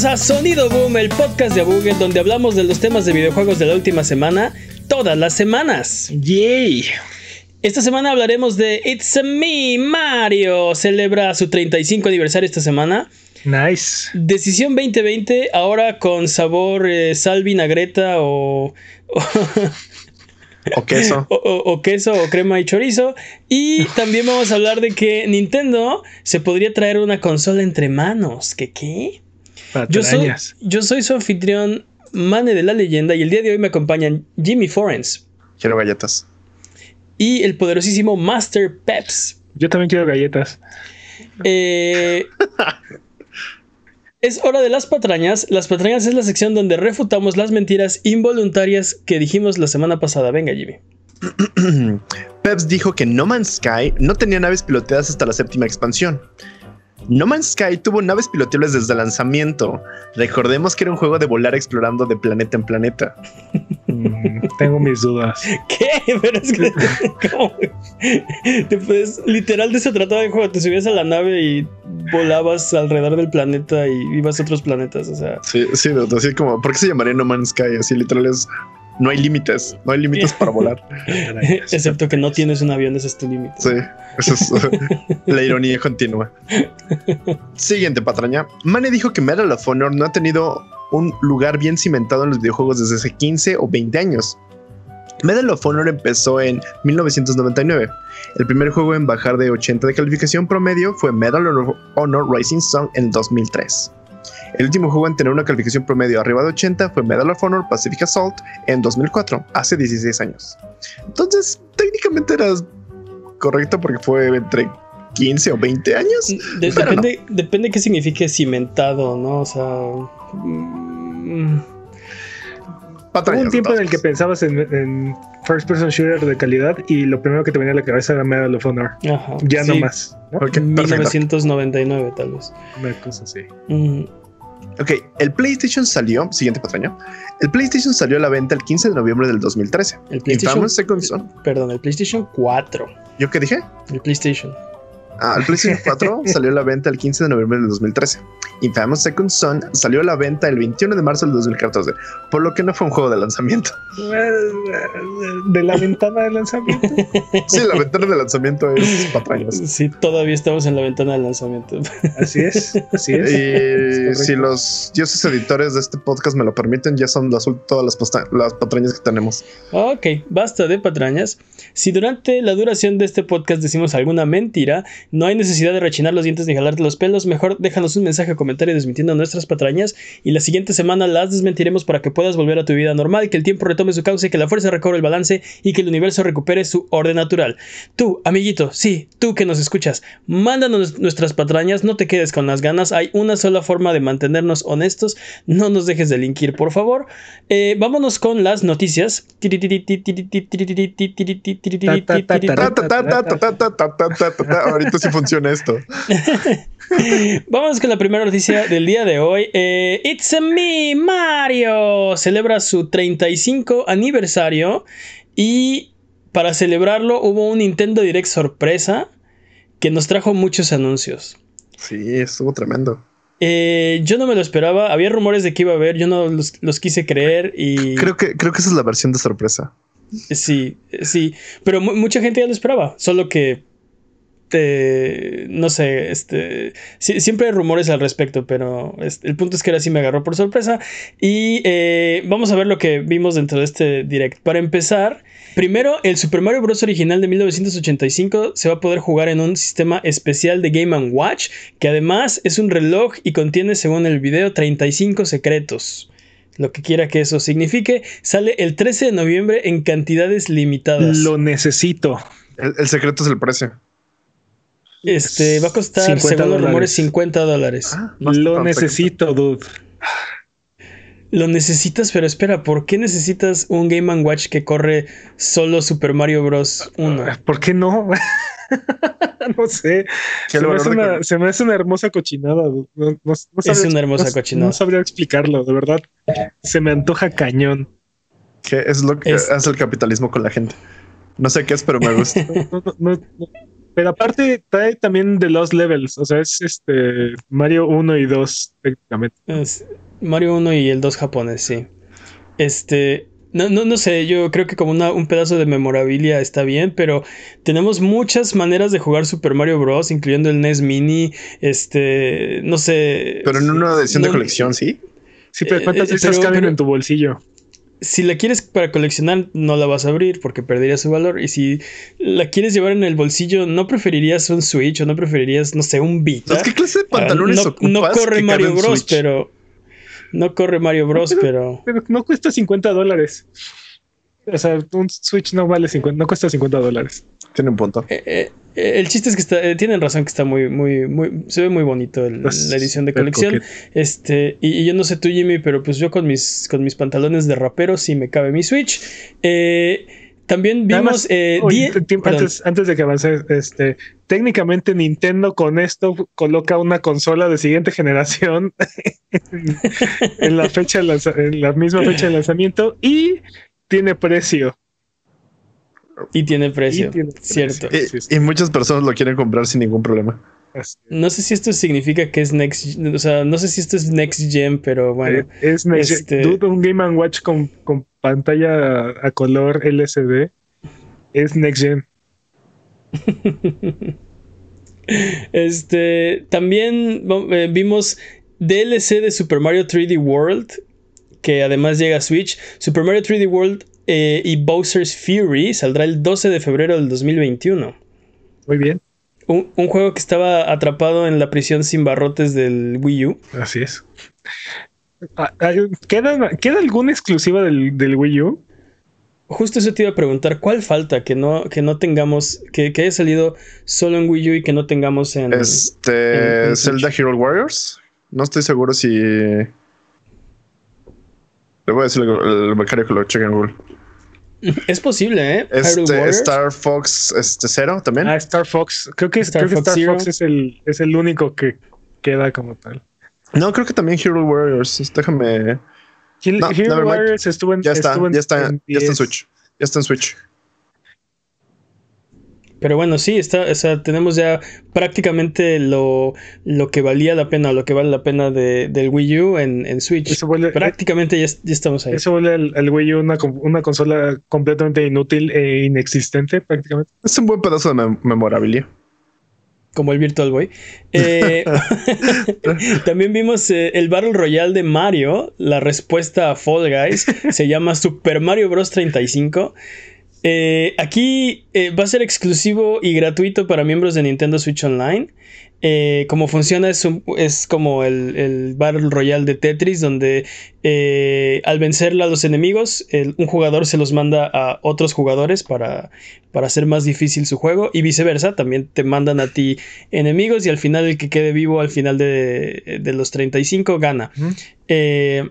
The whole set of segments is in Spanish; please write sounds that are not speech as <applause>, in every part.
bienvenidos a Sonido Boom, el podcast de Abuget, donde hablamos de los temas de videojuegos de la última semana, todas las semanas. ¡Yay! Esta semana hablaremos de It's a Me Mario. Celebra su 35 aniversario esta semana. Nice. Decisión 2020, ahora con sabor eh, sal vinagreta o, O queso. <laughs> o, o- o queso o crema y chorizo. Y también vamos a hablar de que Nintendo se podría traer una consola entre manos. ¿Qué qué? Yo soy, yo soy su anfitrión, Mane de la leyenda, y el día de hoy me acompañan Jimmy Forens Quiero galletas. y el poderosísimo Master Peps. Yo también quiero galletas. Eh, <laughs> es hora de las patrañas. Las patrañas es la sección donde refutamos las mentiras involuntarias que dijimos la semana pasada. Venga, Jimmy. <clears throat> Peps dijo que No Man's Sky no tenía naves piloteadas hasta la séptima expansión. No Man's Sky tuvo naves piloteables desde el lanzamiento. Recordemos que era un juego de volar explorando de planeta en planeta. Mm, tengo mis dudas. <laughs> ¿Qué? Pero es que. <laughs> ¿cómo? Te puedes- literal de eso trataba el juego. Te subías a la nave y volabas alrededor del planeta y ibas a otros planetas. O sea. Sí, sí, así como, ¿por qué se llamaría No Man's Sky? Así literal es, no hay límites, no hay límites para volar. <laughs> Excepto que no tienes un avión, ese es tu límite. Sí, eso es <laughs> la ironía continua. Siguiente patraña. Mane dijo que Medal of Honor no ha tenido un lugar bien cimentado en los videojuegos desde hace 15 o 20 años. Medal of Honor empezó en 1999. El primer juego en bajar de 80 de calificación promedio fue Medal of Honor Rising Sun en 2003. El último juego en tener una calificación promedio arriba de 80 fue Medal of Honor Pacific Assault en 2004, hace 16 años. Entonces, técnicamente era correcto porque fue entre 15 o 20 años. De- Pero no. depende, depende qué signifique cimentado, ¿no? O sea. mm, Hubo Patrañas, un tiempo en el que pensabas en, en first person shooter de calidad y lo primero que te venía a la cabeza era Medal of Honor. Ajá. Ya no sí, más. ¿no? Ok, perfecto. 1999, tal vez. Una cosa así. Mm, Ok, el PlayStation salió, siguiente patraña. El PlayStation salió a la venta el 15 de noviembre del 2013. El PlayStation. Infamous Second Son. Perdón, el PlayStation 4. ¿Yo qué dije? El PlayStation. Ah, el PlayStation <laughs> 4 salió a la venta el 15 de noviembre del 2013. Infamous Second Son salió a la venta el 21 de marzo del 2014, por lo que no fue un juego de lanzamiento. <laughs> De la ventana de lanzamiento. <laughs> Sí, la ventana de lanzamiento es patrañas. Sí, todavía estamos en la ventana del lanzamiento. Así es. Así es. Y Es si los dioses editores de este podcast me lo permiten, ya son las, todas las, las patrañas que tenemos. Ok, basta de patrañas. Si durante la duración de este podcast decimos alguna mentira, no hay necesidad de rechinar los dientes ni jalarte los pelos. Mejor déjanos un mensaje o comentario desmintiendo nuestras patrañas y la siguiente semana las desmentiremos para que puedas volver a tu vida normal, que el tiempo retome su cauce, que la fuerza recobre el balance y que el universo recupere su orden natural. Tú, amiguito, sí, tú que nos escuchas, mándanos nuestras patrañas, no te quedes con las ganas. Hay una sola forma de mantenernos honestos. No nos dejes delinquir, por favor. Eh, vámonos con las noticias. Ta, poco sí funciona esto. <laughs> Vamos con la primera noticia del día de hoy. Eh, It's a me, Mario. Celebra su 35 aniversario y para celebrarlo hubo un Nintendo Direct sorpresa que nos trajo muchos anuncios. Sí, estuvo tremendo. Eh, yo no me lo esperaba. Había rumores de que iba a haber. Yo no los, los, quise creer y. Creo que, creo que esa es la versión de sorpresa. Sí, sí. Pero mucha gente ya lo esperaba. Solo que eh, no sé, este siempre hay rumores al respecto, pero este, el punto es que ahora sí me agarró por sorpresa y eh, vamos a ver lo que vimos dentro de este direct. Para empezar, primero el Super Mario Bros. original de 1985 se va a poder jugar en un sistema especial de Game ⁇ Watch que además es un reloj y contiene, según el video, 35 secretos. Lo que quiera que eso signifique, sale el 13 de noviembre en cantidades limitadas. Lo necesito. El, el secreto es el precio. Este va a costar, 50 según los rumores, dólares. 50 dólares. Ah, Lo necesito, dude. Lo necesitas, pero espera, ¿por qué necesitas un Game Watch que corre solo Super Mario Bros. 1? ¿Por qué no? <laughs> no sé. ¿Qué Se me, hace una, cor- se me hace una hermosa cochinada. dude. No, Es una hermosa no- cochinada. No sabría explicarlo, de verdad. Se me antoja cañón. ¿Qué es lo que Es- hace el capitalismo con la gente? No sé qué es, pero me gusta. <laughs> No, no, no, no. Pero aparte trae también de los levels, o sea, es este Mario 1 y 2 técnicamente. Es Mario 1 y el 2 japonés, sí. Este, no, no, no sé, yo creo que como una- un pedazo de memorabilia está bien, pero tenemos muchas maneras de jugar Super Mario Bros., incluyendo el NES Mini, este, no sé. Pero en una edición de colección, sí. Sí, pero ¿cuántas eh, esas pero- caben pero- en tu bolsillo? Si la quieres para coleccionar, no la vas a abrir porque perdería su valor. Y si la quieres llevar en el bolsillo, ¿no preferirías un Switch o no preferirías, no sé, un Vita? ¿Qué clase de Ah, pantalones no, ocupas no corre que Mario Bros, Switch? pero. No corre Mario Bros, pero. Pero no cuesta 50 dólares. O sea, un Switch no vale 50, no cuesta 50 dólares. Tiene un punto. Eh, eh, eh, el chiste es que está, eh, tienen razón que está muy, muy, muy, se ve muy bonito el- Pues, la edición de colección. Este, y, y yo no sé tú, Jimmy, pero pues yo con mis, con mis pantalones de rapero sí me cabe mi Switch. Eh, también vimos eh, oye, antes, antes de que avance, este, técnicamente Nintendo con esto coloca una consola de siguiente generación en, <laughs> en la fecha en la misma fecha de lanzamiento y tiene precio. Y tiene precio, Y tiene precio. cierto. Y, Sí, sí. y muchas personas lo quieren comprar sin ningún problema. No sé si esto significa que es next, o sea, no sé si esto es next gen, pero bueno. eh, es next- este- dude, un Game Watch con, con pantalla a color LCD es next gen. <laughs> Este, también eh, vimos DLC de Super Mario 3D World, que además llega a Switch. Super Mario 3D World eh, y Bowser's Fury saldrá el 12 de febrero del 2021. Muy bien, Un, un juego que estaba atrapado en la prisión sin barrotes del Wii U. así es. Ah, ¿Queda, ¿Queda alguna exclusiva del, del Wii U? Justo eso te iba a preguntar, ¿cuál falta que no, que no tengamos, que, que haya salido solo en Wii U y que no tengamos en... Este, en- en Zelda Hero Warriors. No estoy seguro si. Le voy a decir al al becario que lo cheque en Google. <laughs> Es posible, ¿eh? Este. Star Fox este, Cero también. Ah, Star Fox. Creo que, Star creo que Fox Star Zero. Fox es el, es el único que queda como tal. No, creo que también Hero Warriors. Déjame. Hero No. Warriors estuvo en, Ya está, estuvo en- ya está, en ya está en 10. Switch. Ya está en Switch. Pero bueno, sí, está, o sea, tenemos ya prácticamente lo, lo que valía la pena, lo que vale la pena de, del Wii U en, en Switch. Eso vuelve, prácticamente ya, ya estamos ahí. eso vuelve al, al Wii U una, una consola completamente inútil e inexistente prácticamente. Es un buen pedazo de mem- memorabilia. Como el Virtual Boy. Eh, <laughs> <laughs> también vimos eh, el Battle Royale de Mario. La respuesta a Fall Guys se llama Super Mario Bros. 35. Eh, aquí eh, va a ser exclusivo y gratuito para miembros de Nintendo Switch Online. Eh, como funciona es, un- es como el, el Battle Royale de Tetris, donde eh, al vencer a los enemigos, el- un jugador se los manda a otros jugadores para, para hacer más difícil su juego y viceversa. También te mandan a ti enemigos y al final el que quede vivo al final de, de los 35 gana. Eh,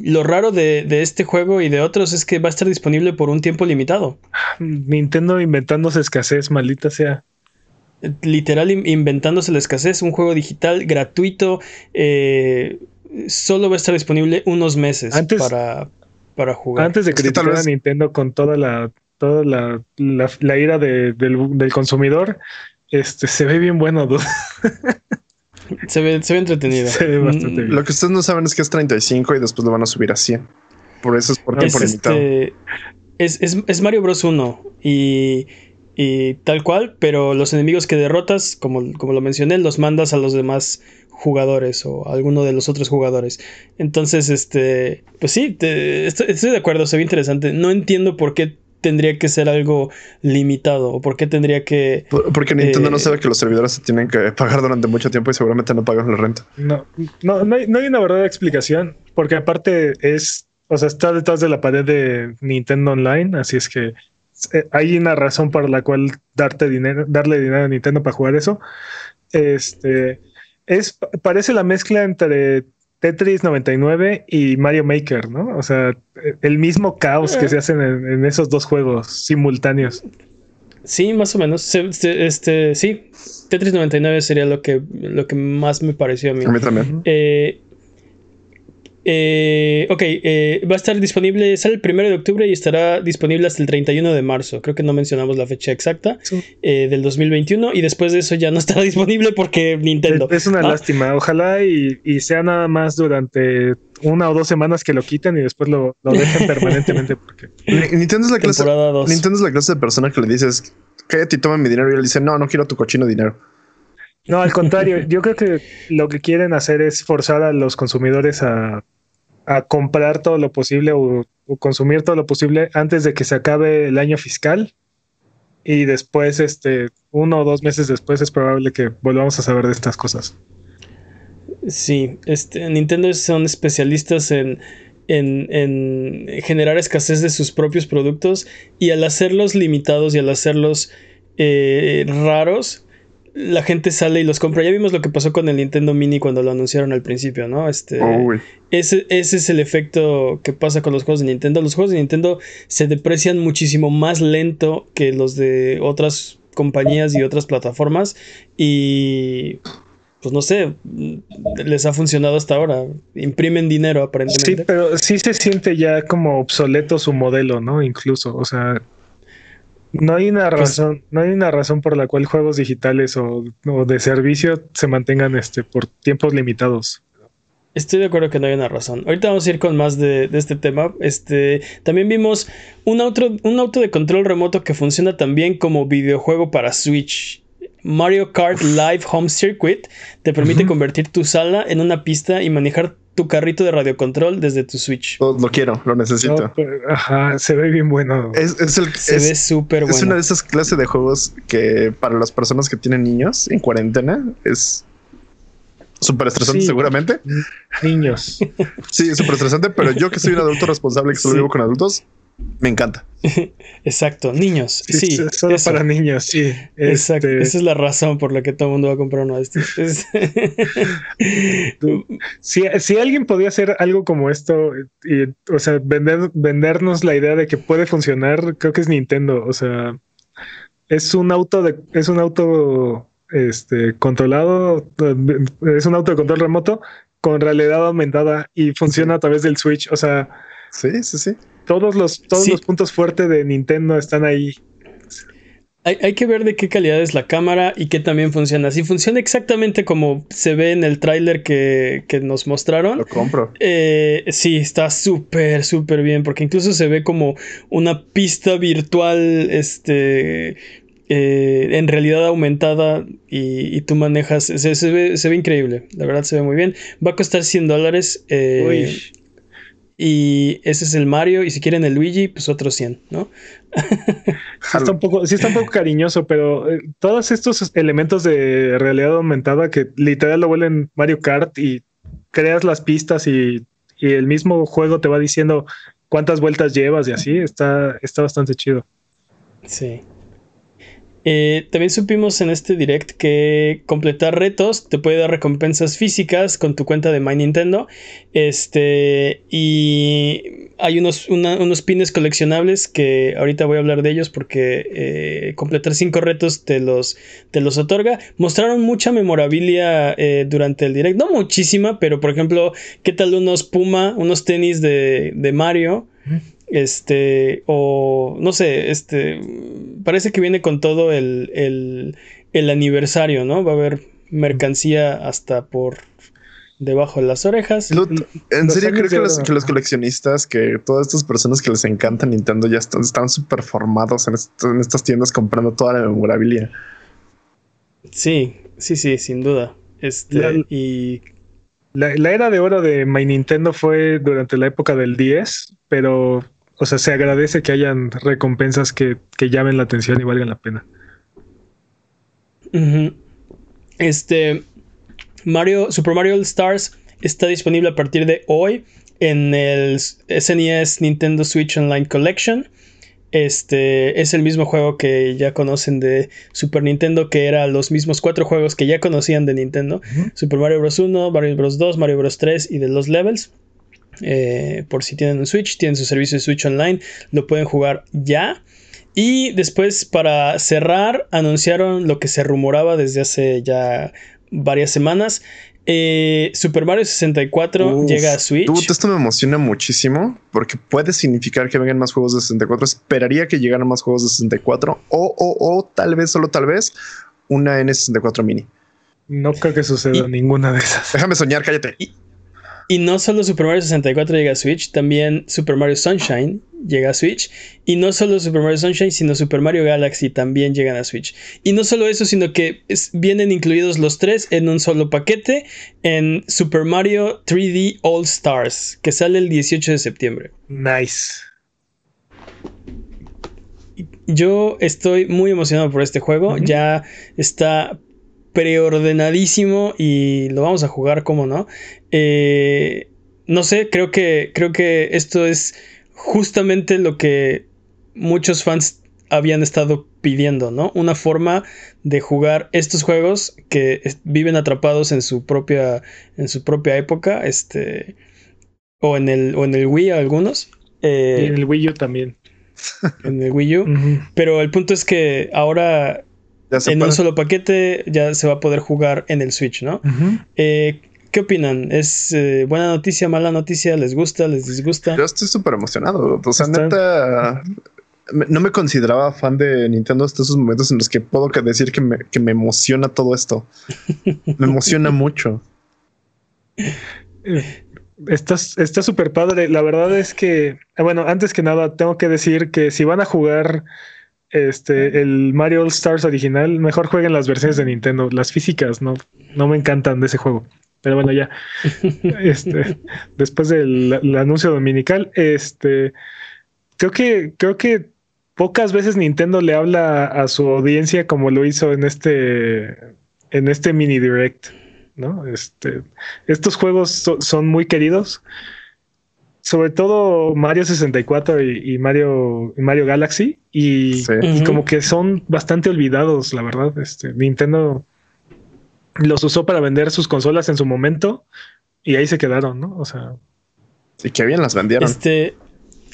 lo raro de, de este juego y de otros es que va a estar disponible por un tiempo limitado. Nintendo inventándose escasez, maldita sea. Literal in- inventándose la escasez, un juego digital gratuito. eh, solo va a estar disponible unos meses Antes- para, para jugar. Antes de criticar a vez- Nintendo con toda la toda la, la, la ira de- del, del consumidor, este se ve bien bueno, dude. <laughs> <laughs> se, ve, se ve entretenido. Se ve bastante Mm, bien. Lo que ustedes no saben es que es 35 y después lo van a subir a 100. Por eso es por Es, tiempo limitado. este, es, es- es Mario Bros. 1 y, y tal cual, pero los enemigos que derrotas, como, como lo mencioné, los mandas a los demás jugadores o a alguno de los otros jugadores. Entonces, este, pues sí, te- estoy, estoy de acuerdo, se ve interesante. No entiendo por qué tendría que ser algo limitado o por qué tendría que... Por- Porque Nintendo eh, no sabe que los servidores se tienen que pagar durante mucho tiempo y seguramente no pagan la renta. No, no, no hay, no hay una verdadera explicación, porque aparte es, o sea, está detrás de la pared de Nintendo Online, así es que eh, hay una razón por la cual darte dinero, darle dinero a Nintendo para jugar eso. Este es parece la mezcla entre Tetris 99 y Mario Maker, ¿no? O sea, el mismo caos que se hacen en, en esos dos juegos simultáneos. Sí, más o menos. Se- se- este, sí, Tetris 99 sería lo que, lo que más me pareció a mí. A mí también. Eh, Eh, ok, eh, va a estar disponible, sale el primero de octubre y estará disponible hasta el 31 de marzo. Creo que no mencionamos la fecha exacta eh, del 2021 y después de eso ya no estará <laughs> disponible porque Nintendo. Es, una lástima. Ojalá y, sea nada más durante una o dos semanas que lo quiten y después lo, dejen <laughs> permanentemente. Porque... Nintendo, es la clase, Nintendo es la clase de persona que le dices, cállate y toma mi dinero y él dice, no, no quiero tu cochino dinero. No, al contrario, <laughs> yo creo que lo que quieren hacer es forzar a los consumidores a a comprar todo lo posible o, consumir todo lo posible antes de que se acabe el año fiscal. Y después, este, uno o dos meses después, es probable que volvamos a saber de estas cosas. Sí, este, Nintendo son especialistas en, en, en, generar escasez de sus propios productos y al hacerlos limitados y al hacerlos eh, raros, la gente sale y los compra. Ya vimos lo que pasó con el Nintendo Mini cuando lo anunciaron al principio, ¿no? Este, ese, ese, es el efecto que pasa con los juegos de Nintendo. Los juegos de Nintendo se deprecian muchísimo más lento que los de otras compañías y otras plataformas. Y pues no sé, les ha funcionado hasta ahora. Imprimen dinero aparentemente. Sí, pero sí se siente ya como obsoleto su modelo, ¿no? Incluso, o sea, no hay una pues razón, no hay una razón por la cual juegos digitales o, de servicio se mantengan este por tiempos limitados. Estoy de acuerdo que no hay una razón. Ahorita vamos a ir con más de, este tema. Este, también vimos un auto, un auto de control remoto que funciona también como videojuego para Switch. Mario Kart Live Home Circuit te permite convertir tu sala en una pista y manejar tu carrito de radiocontrol desde tu Switch. Lo, quiero, lo necesito. ajá, se ve bien bueno. Es, el, se ve súper bueno. Es una de esas clases de juegos que para las personas que tienen niños en cuarentena es súper estresante seguramente. Niños. Sí, súper estresante, pero yo que soy un adulto responsable que solo vivo con adultos, me encanta. <laughs> Exacto, niños. Sí, solo para niños, sí. Exacto, este esa es la razón por la que todo el mundo va a comprar uno de estos. <laughs> si, si, alguien podía hacer algo como esto, y, o sea, vender, vendernos la idea de que puede funcionar, creo que es Nintendo. O sea, es un auto de, es un auto este controlado, es un auto de control remoto con realidad aumentada y funciona a través del Switch. O sea, sí, sí, sí todos los, todos los puntos fuertes de Nintendo están ahí. Hay, que ver de qué calidad es la cámara y qué también funciona. Si funciona exactamente como se ve en el tráiler que, nos mostraron. Lo compro. Eh, sí, está súper, súper bien. Porque incluso se ve como una pista virtual. Este. Eh, en realidad aumentada y, tú manejas. Se, ve, increíble. La verdad se ve muy bien. Va a costar 100 dólares. Eh, y ese es el Mario. Y si quieren el Luigi, pues otros 100, ¿no? <laughs> sí, está un poco, sí está un poco cariñoso, pero eh, todos estos elementos de realidad aumentada que literal lo vuelven Mario Kart y creas las pistas y, y, el mismo juego te va diciendo cuántas vueltas llevas y así, está, está bastante chido. Sí. Eh, también supimos en este direct que completar retos te puede dar recompensas físicas con tu cuenta de My Nintendo. Este, y hay unos, unos pines coleccionables que ahorita voy a hablar de ellos porque eh, completar cinco retos te los, te los otorga. Mostraron mucha memorabilia eh, durante el direct, no muchísima, pero por ejemplo, ¿qué tal unos Puma, unos tenis de, de Mario? Este, o no sé, este, parece que viene con todo el, el, aniversario, ¿no? Va a haber mercancía hasta por debajo de las orejas. en serio, creo que los, que los, coleccionistas, que todas estas personas que les encanta Nintendo ya están súper formados en, en, estas tiendas comprando toda la memorabilia. Sí, sí, sí, sin duda. Este, y la, la, era de oro de My Nintendo fue durante la época del 10, pero o sea, se agradece que hayan recompensas que, llamen la atención y valgan la pena. Este Mario, Super Mario All Stars está disponible a partir de hoy en el SNES e Nintendo Switch Online Collection. Este es el mismo juego que ya conocen de Super Nintendo, que eran los mismos cuatro juegos que ya conocían de Nintendo: Super Mario Bros. 1, Mario Bros. 2, Mario Bros. 3 y de los Levels. Eh, por si tienen un Switch, tienen su servicio de Switch Online, lo pueden jugar ya. Y después, para cerrar, anunciaron lo que se rumoraba desde hace ya varias semanas. Eh, Super Mario 64 Uf, llega a Switch. dude, esto me emociona muchísimo porque puede significar que vengan más juegos de 64. Esperaría que llegaran más juegos de 64 o, o, o tal vez, solo tal vez, una N64 mini. No creo que suceda Y- ninguna de esas. Déjame soñar, cállate. Y no solo Super Mario 64 llega a Switch, también Super Mario Sunshine llega a Switch. Y no solo Super Mario Sunshine, sino Super Mario Galaxy también llegan a Switch. Y no solo eso, sino que es- vienen incluidos los tres en un solo paquete en Super Mario 3D All Stars, que sale el 18 de septiembre. Nice. Yo estoy muy emocionado por este juego. Ya está preordenadísimo y lo vamos a jugar, como no. Eh, no sé, creo que, creo que esto es justamente lo que muchos fans habían estado pidiendo, ¿no? Una forma de jugar estos juegos que viven atrapados en su propia, en su propia época, este, o en el, o en el Wii algunos, eh, Y en el Wii U también. en el Wii U. <laughs> Pero el punto es que ahora Ya se en un solo paquete ya se va a poder jugar en el Switch, ¿no? Eh, ¿Qué opinan? ¿Es eh, buena noticia, mala noticia? ¿Les gusta? ¿Les disgusta? Yo estoy súper emocionado. O sea, Está- neta, no me consideraba fan de Nintendo hasta esos momentos en los que puedo que decir que me, que me emociona todo esto. <laughs> Me emociona mucho. Eh, Está está súper padre. La verdad es que, bueno, antes que nada, tengo que decir que si van a jugar este el Mario All Stars original, mejor jueguen las versiones de Nintendo. Las físicas no, no me encantan de ese juego. Pero bueno, ya. <laughs> Este, después del el anuncio dominical, este creo que, creo que pocas veces Nintendo le habla a su audiencia como lo hizo en este, en este mini direct. ¿no? Este, estos juegos so- son muy queridos. Sobre todo Mario 64 y, y Mario, y Mario Galaxy. Y, Sí. como que son bastante olvidados, la verdad. Este, Nintendo los usó para vender sus consolas en su momento y ahí se quedaron, ¿no? O sea, Y que bien las vendieron. Este,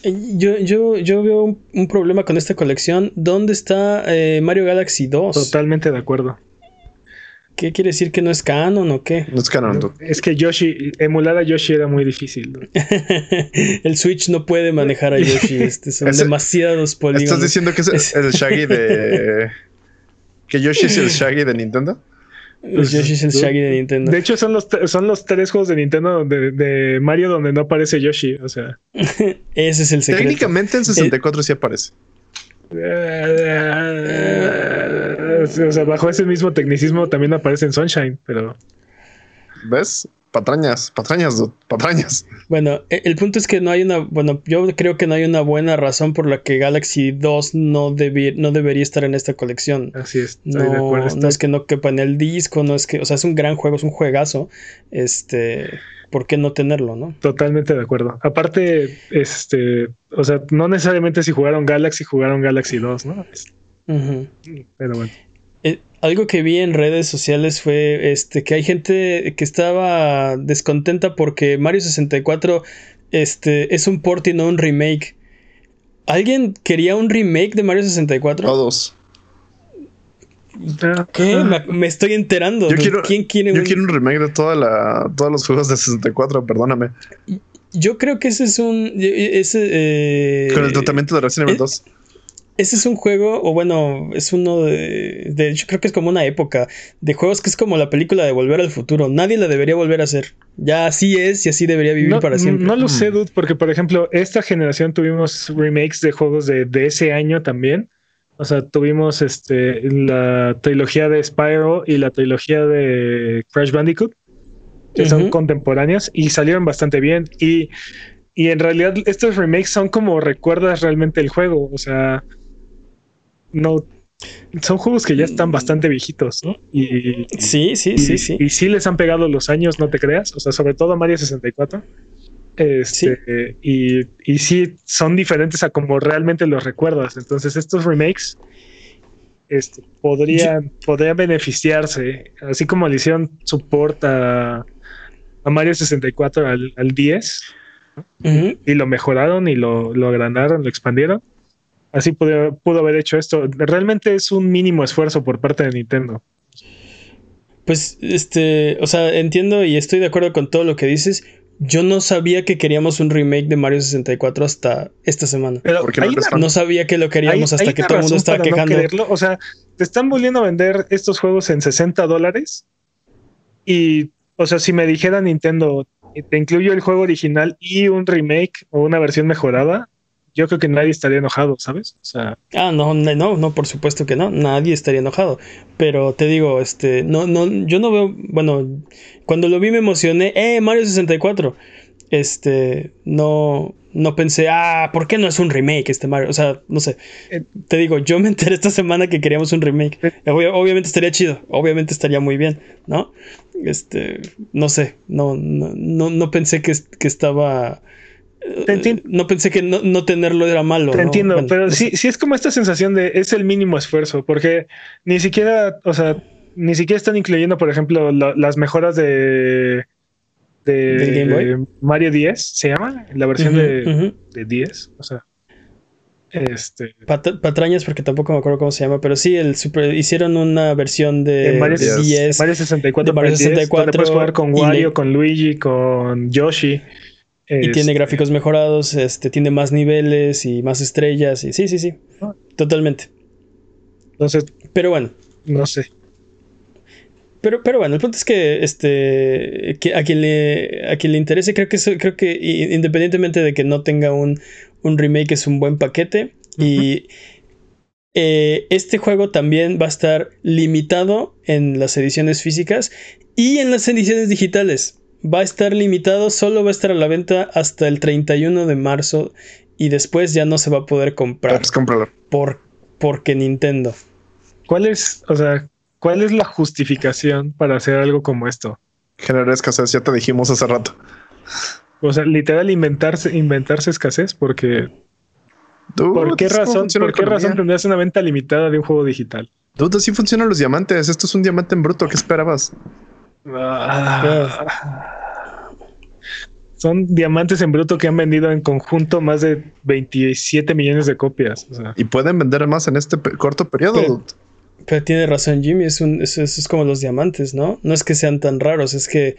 yo, yo, yo veo un, un problema con esta colección. ¿Dónde está eh, Mario Galaxy 2? totalmente de acuerdo. ¿Qué quiere decir que no es canon o qué? No es canon, dude. Es que Yoshi, emular a Yoshi era muy difícil. ¿no? <laughs> el Switch no puede manejar a Yoshi. Este, son demasiados polígonos. ¿Estás diciendo que es Es- el, el <laughs> Shaggy de. que Yoshi es el Shaggy de Nintendo? Los Yoshi es el Shaggy de Nintendo. De hecho, son los, son los tres juegos de Nintendo de, de Mario donde no aparece Yoshi. O sea, <laughs> Ese es el secreto. Técnicamente en 64 sí aparece. O sea, bajo ese mismo tecnicismo también aparece en Sunshine, pero ¿Ves? Patrañas, patrañas, patrañas. Bueno, e- el punto es que no hay una, bueno, yo creo que no hay una buena razón por la que Galaxy 2 no, debi- no debería estar en esta colección. así es. Estoy de No, acuerdo. no es que no quepa en el disco, no es que, o sea, es un gran juego, es un juegazo. Este, ¿por qué no tenerlo, no? Totalmente de acuerdo. Aparte, este, o sea, no necesariamente si jugaron Galaxy, jugaron Galaxy 2, ¿no? Pero bueno. Algo que vi en redes sociales fue este que hay gente que estaba descontenta porque Mario 64 este, es un port y no un remake. ¿Alguien quería un remake de Mario 64? Todos. ¿Qué? Me, me estoy enterando. Yo ¿De quiero, ¿Quién quiere yo un- quiero un remake de toda la, todos los juegos de 64, perdóname. Yo creo que ese es un. Ese, eh, Con el tratamiento de Resident Evil eh, 2. Ese es un juego, o bueno, es uno de. De hecho, creo que es como una época de juegos que es como la película de Volver al Futuro. Nadie la debería volver a hacer. Ya así es y así debería vivir No, para siempre. no lo Mm. sé, dude, porque por ejemplo, esta generación tuvimos remakes de juegos de, de ese año también. O sea, tuvimos este la trilogía de Spyro y la trilogía de Crash Bandicoot, que son contemporáneas y salieron bastante bien. Y, y en realidad estos remakes son como recuerdas realmente el juego. O sea, no son juegos que ya están bastante viejitos, ¿no? Y, Sí, sí, y, sí, sí. y sí les han pegado los años, no te creas. O sea, sobre todo a Mario 64. Este, y, y sí son diferentes a como realmente los recuerdas. Entonces, estos remakes este, podrían, podrían beneficiarse, así como le hicieron support a, a Mario 64 al, al 10 Ujú. y lo mejoraron y lo, lo agrandaron, lo expandieron. Así pudo, pudo haber hecho esto. Realmente es un mínimo esfuerzo por parte de Nintendo. Pues, este, o sea, entiendo y estoy de acuerdo con todo lo que dices. Yo no sabía que queríamos un remake de Mario 64 hasta esta semana. Pero ¿Por qué no una- sabía que lo queríamos hay- hasta hay que todo el mundo estaba no quejando. O sea, te están volviendo a vender estos juegos en 60 dólares. Y, o sea, si me dijera Nintendo, te incluyo el juego original y un remake o una versión mejorada, yo creo que nadie estaría enojado, ¿sabes? O sea, Ah, no, no, no, por supuesto que no. Nadie estaría enojado. Pero te digo, este, no, no, yo no veo, bueno, cuando lo vi me emocioné. ¡Eh, Mario 64! Este, no, no pensé, ah, ¿por qué no es un remake este Mario? O sea, no sé. Eh, Te digo, yo me enteré esta semana que queríamos un remake. Eh. Obvia- obviamente estaría chido, obviamente estaría muy bien, ¿no? Este, no sé, no, no, no, no pensé que, que estaba. Te enti- No pensé que no, no tenerlo era malo. Te ¿no? entiendo, Bueno, pero sé. sí, sí es como esta sensación de es el mínimo esfuerzo, porque ni siquiera, o sea, ni siquiera están incluyendo, por ejemplo, la- las mejoras de, de. Mario 10, ¿se llama? La versión de, ujú. de 10, o sea, este, Pat- patrañas porque tampoco me acuerdo cómo se llama, pero sí, el super, hicieron una versión de, de Mario, de 10. Mario 64, de Mario para el 10, donde 64 puedes jugar con Wario, le- con Luigi, con Yoshi. Y Este, tiene gráficos mejorados, este, tiene más niveles y más estrellas. Y sí, sí, sí. Ah. Totalmente. Entonces, Pero bueno. no sé. Pero, pero bueno, el punto es que este que a quien le a quien le interese, creo que eso- creo que independientemente de que no tenga un, un remake, es un buen paquete. Y eh, este juego también va a estar limitado en las ediciones físicas y en las ediciones digitales. Va a estar limitado, solo va a estar a la venta hasta el 31 de marzo y después ya no se va a poder comprar Pues cómpralo. por, porque Nintendo. ¿Cuál es, o sea, cuál es la justificación para hacer algo como esto? Generar escasez, ya te dijimos hace rato. O sea, literal inventarse, inventarse escasez, porque Dude, ¿por qué razón, funciona por qué razón tendrías una venta limitada de un juego digital? Dude, así funcionan los diamantes. Esto es un diamante en bruto. ¿Qué esperabas? Son diamantes en bruto que han vendido en conjunto más de 27 millones de copias. O sea, Y pueden vender más en este pe- corto periodo. Pero- tiene razón Jimmy, es, un, es, es- es como los diamantes, ¿no? No es que sean tan raros, es que...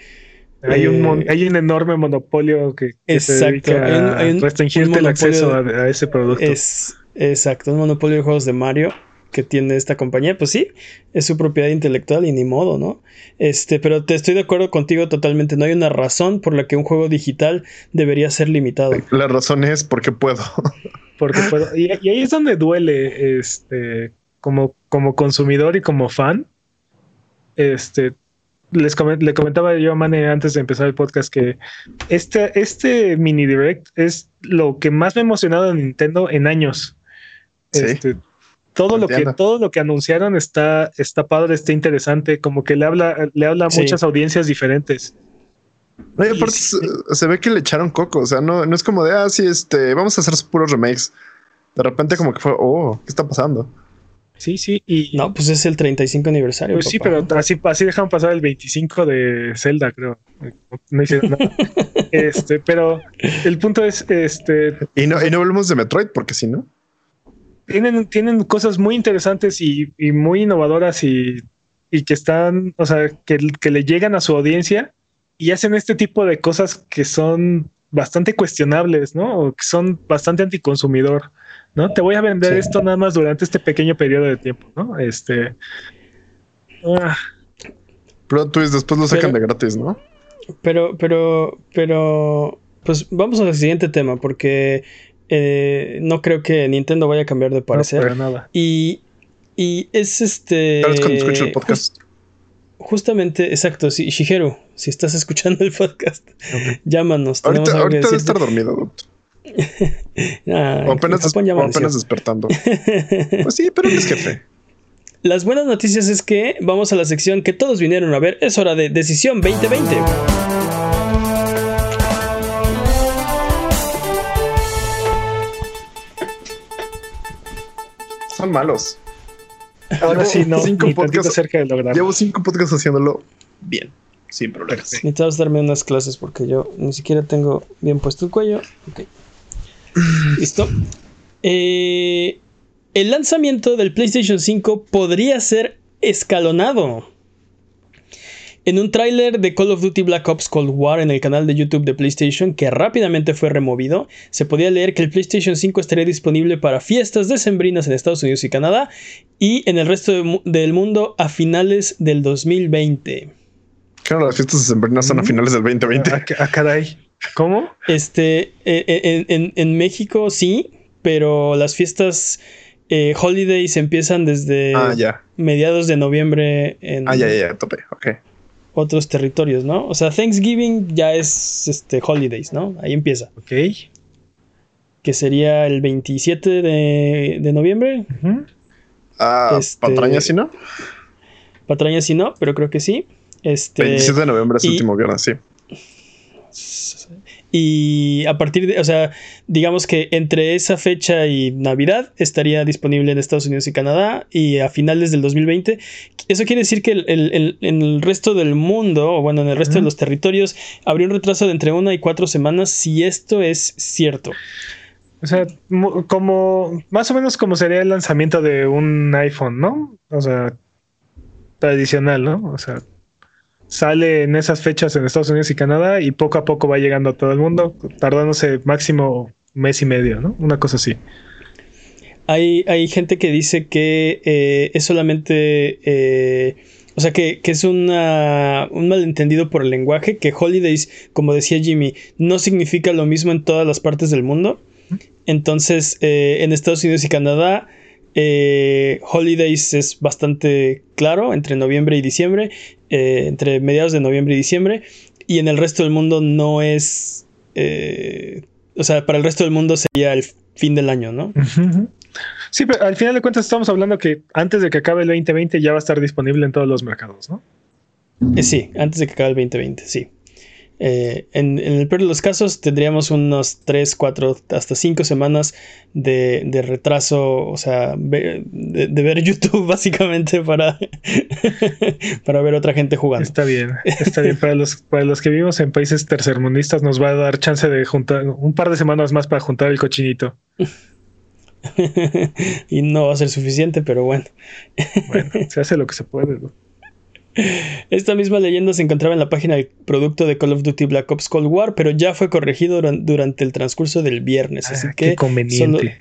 hay, un, mon- eh, hay un enorme monopolio que, que se Exacto, dedica hay un- a hay un- restringirte un el acceso a, ese producto. Es exacto, un monopolio de juegos de Mario que tiene esta compañía, pues sí, es su propiedad intelectual y ni modo, ¿no? Este, pero te estoy de acuerdo contigo totalmente, no hay una razón por la que un juego digital debería ser limitado. La razón es porque puedo. <laughs> Porque puedo- y, y ahí es donde duele este como, como consumidor y como fan. Este les comen- le comentaba yo a Mane antes de empezar el podcast que este, este mini direct es lo que más me ha emocionado de Nintendo en años. Sí. Este, todo lo que todo lo que anunciaron está está padre, está interesante, como que le habla le habla a Sí. muchas audiencias diferentes. No, y aparte sí. se, se ve que le echaron coco. O sea, no, no es como de, ah, sí, este, vamos a hacer puros remakes. De repente como que fue, oh, ¿qué está pasando? Sí, sí, y No, pues es el 35 aniversario. Pues sí, pero así, así dejan pasar el 25 de Zelda, creo. No hicieron nada. <laughs> Este, pero el punto es, este, Y no, y no hablemos de Metroid, porque si no. Tienen, tienen cosas muy interesantes y, y muy innovadoras y, y que están, o sea, que, que le llegan a su audiencia y hacen este tipo de cosas que son bastante cuestionables, ¿no? O que son bastante anticonsumidor, ¿no? Te voy a vender Sí. esto nada más durante este pequeño periodo de tiempo, ¿no? Este. ah, Plot twist, después lo sacan Pero- de gratis, ¿no? Pero, pero, pero, pues vamos al siguiente tema, porque eh, no creo que Nintendo vaya a cambiar de no, parecer. para nada. Y, y es este. Tal vez cuando escucho el podcast. justamente, exacto, sí, Shigeru, si estás <laughs> escuchando el podcast, llámanos. Ahorita, ahorita debe estar dormido. dude. <laughs> Ah, O apenas, Japón o apenas despertando. <laughs> Pues sí, pero es jefe. Las buenas noticias es que vamos a la sección que todos vinieron a ver. Es hora de Decisión 2020. Son malos. Ahora Llevo sí, no, cinco podcasts- cerca de lograr. Llevo cinco podcasts haciéndolo bien, sin problemas. Necesitas darme unas clases porque yo ni siquiera tengo bien puesto el cuello. Ok. <sighs> Listo. Eh, el lanzamiento del PlayStation 5 podría ser escalonado. En un tráiler de Call of Duty Black Ops Cold War en el canal de YouTube de PlayStation, que rápidamente fue removido, se podía leer que el PlayStation 5 estaría disponible para fiestas decembrinas en Estados Unidos y Canadá y en el resto del mundo a finales del 2020. Claro, las fiestas decembrinas son a finales del 2020. Ah, ah, caray. ¿Cómo? Este, eh, eh, en, en México sí, pero las fiestas eh, holidays empiezan desde Ah, ya. mediados de noviembre en Ah, ya, ya, ya, tope. Ok. Otros territorios, ¿no? O sea, Thanksgiving ya es este holidays, ¿no? Ahí empieza. Ok. Que sería el 27 de, de noviembre. Ah, Este- patraña, ¿sí no? Patraña sí no, pero creo que sí. Este, 27 de noviembre es el y- último viernes, sí. Y a partir de, o sea, digamos que entre esa fecha y Navidad estaría disponible en Estados Unidos y Canadá y a finales del 2020. Eso quiere decir que el- el- el- en el resto del mundo, o bueno, en el resto de los territorios, habría un retraso de entre una y cuatro semanas si esto es cierto. O sea, como más o menos como sería el lanzamiento de un iPhone, ¿no? O sea, tradicional, ¿no? O sea, sale en esas fechas en Estados Unidos y Canadá y poco a poco va llegando a todo el mundo, tardándose máximo mes y medio, ¿no? Una cosa así. Hay, hay gente que dice que eh, es solamente. eh, o sea, que, que es una, un malentendido por el lenguaje, que holidays, como decía Jimmy, no significa lo mismo en todas las partes del mundo. Entonces, eh, en Estados Unidos y Canadá, eh, holidays es bastante claro, entre noviembre y diciembre, eh, entre mediados de noviembre y diciembre, y en el resto del mundo no es... eh, o sea, para el resto del mundo sería el fin del año, ¿no? Sí, pero al final de cuentas estamos hablando que antes de que acabe el 2020 ya va a estar disponible en todos los mercados, ¿no? Eh, sí, antes de que acabe el 2020, sí. Eh, en, en el peor de los casos tendríamos unos 3, 4, hasta 5 semanas de, de retraso, o sea, de, de ver <laughs> YouTube básicamente para, <laughs> para ver otra gente jugando. Está bien, está bien. Para los, para los que vivimos en países tercermundistas nos va a dar chance de juntar un par de semanas más para juntar el cochinito. <laughs> y no va a ser suficiente, pero bueno. Bueno, se hace lo que se puede. ¿no? Esta misma leyenda se encontraba en la página del producto de Call of Duty Black Ops Cold War, pero ya fue corregido duran- durante el transcurso del viernes. Así Ah, que qué conveniente.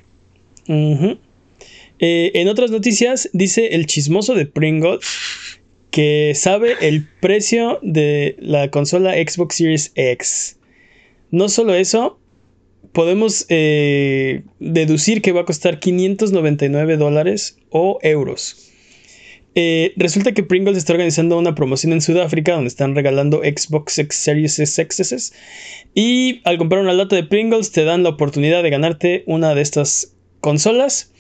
Eh, en otras noticias, dice el chismoso de Pringle que sabe el precio de la consola Xbox Series X. No solo eso, podemos eh, deducir que va a costar 599 dólares o euros. Eh, resulta que Pringles está organizando una promoción en Sudáfrica donde están regalando Xbox X Series S y al comprar una lata de Pringles te dan la oportunidad de ganarte una de estas consolas.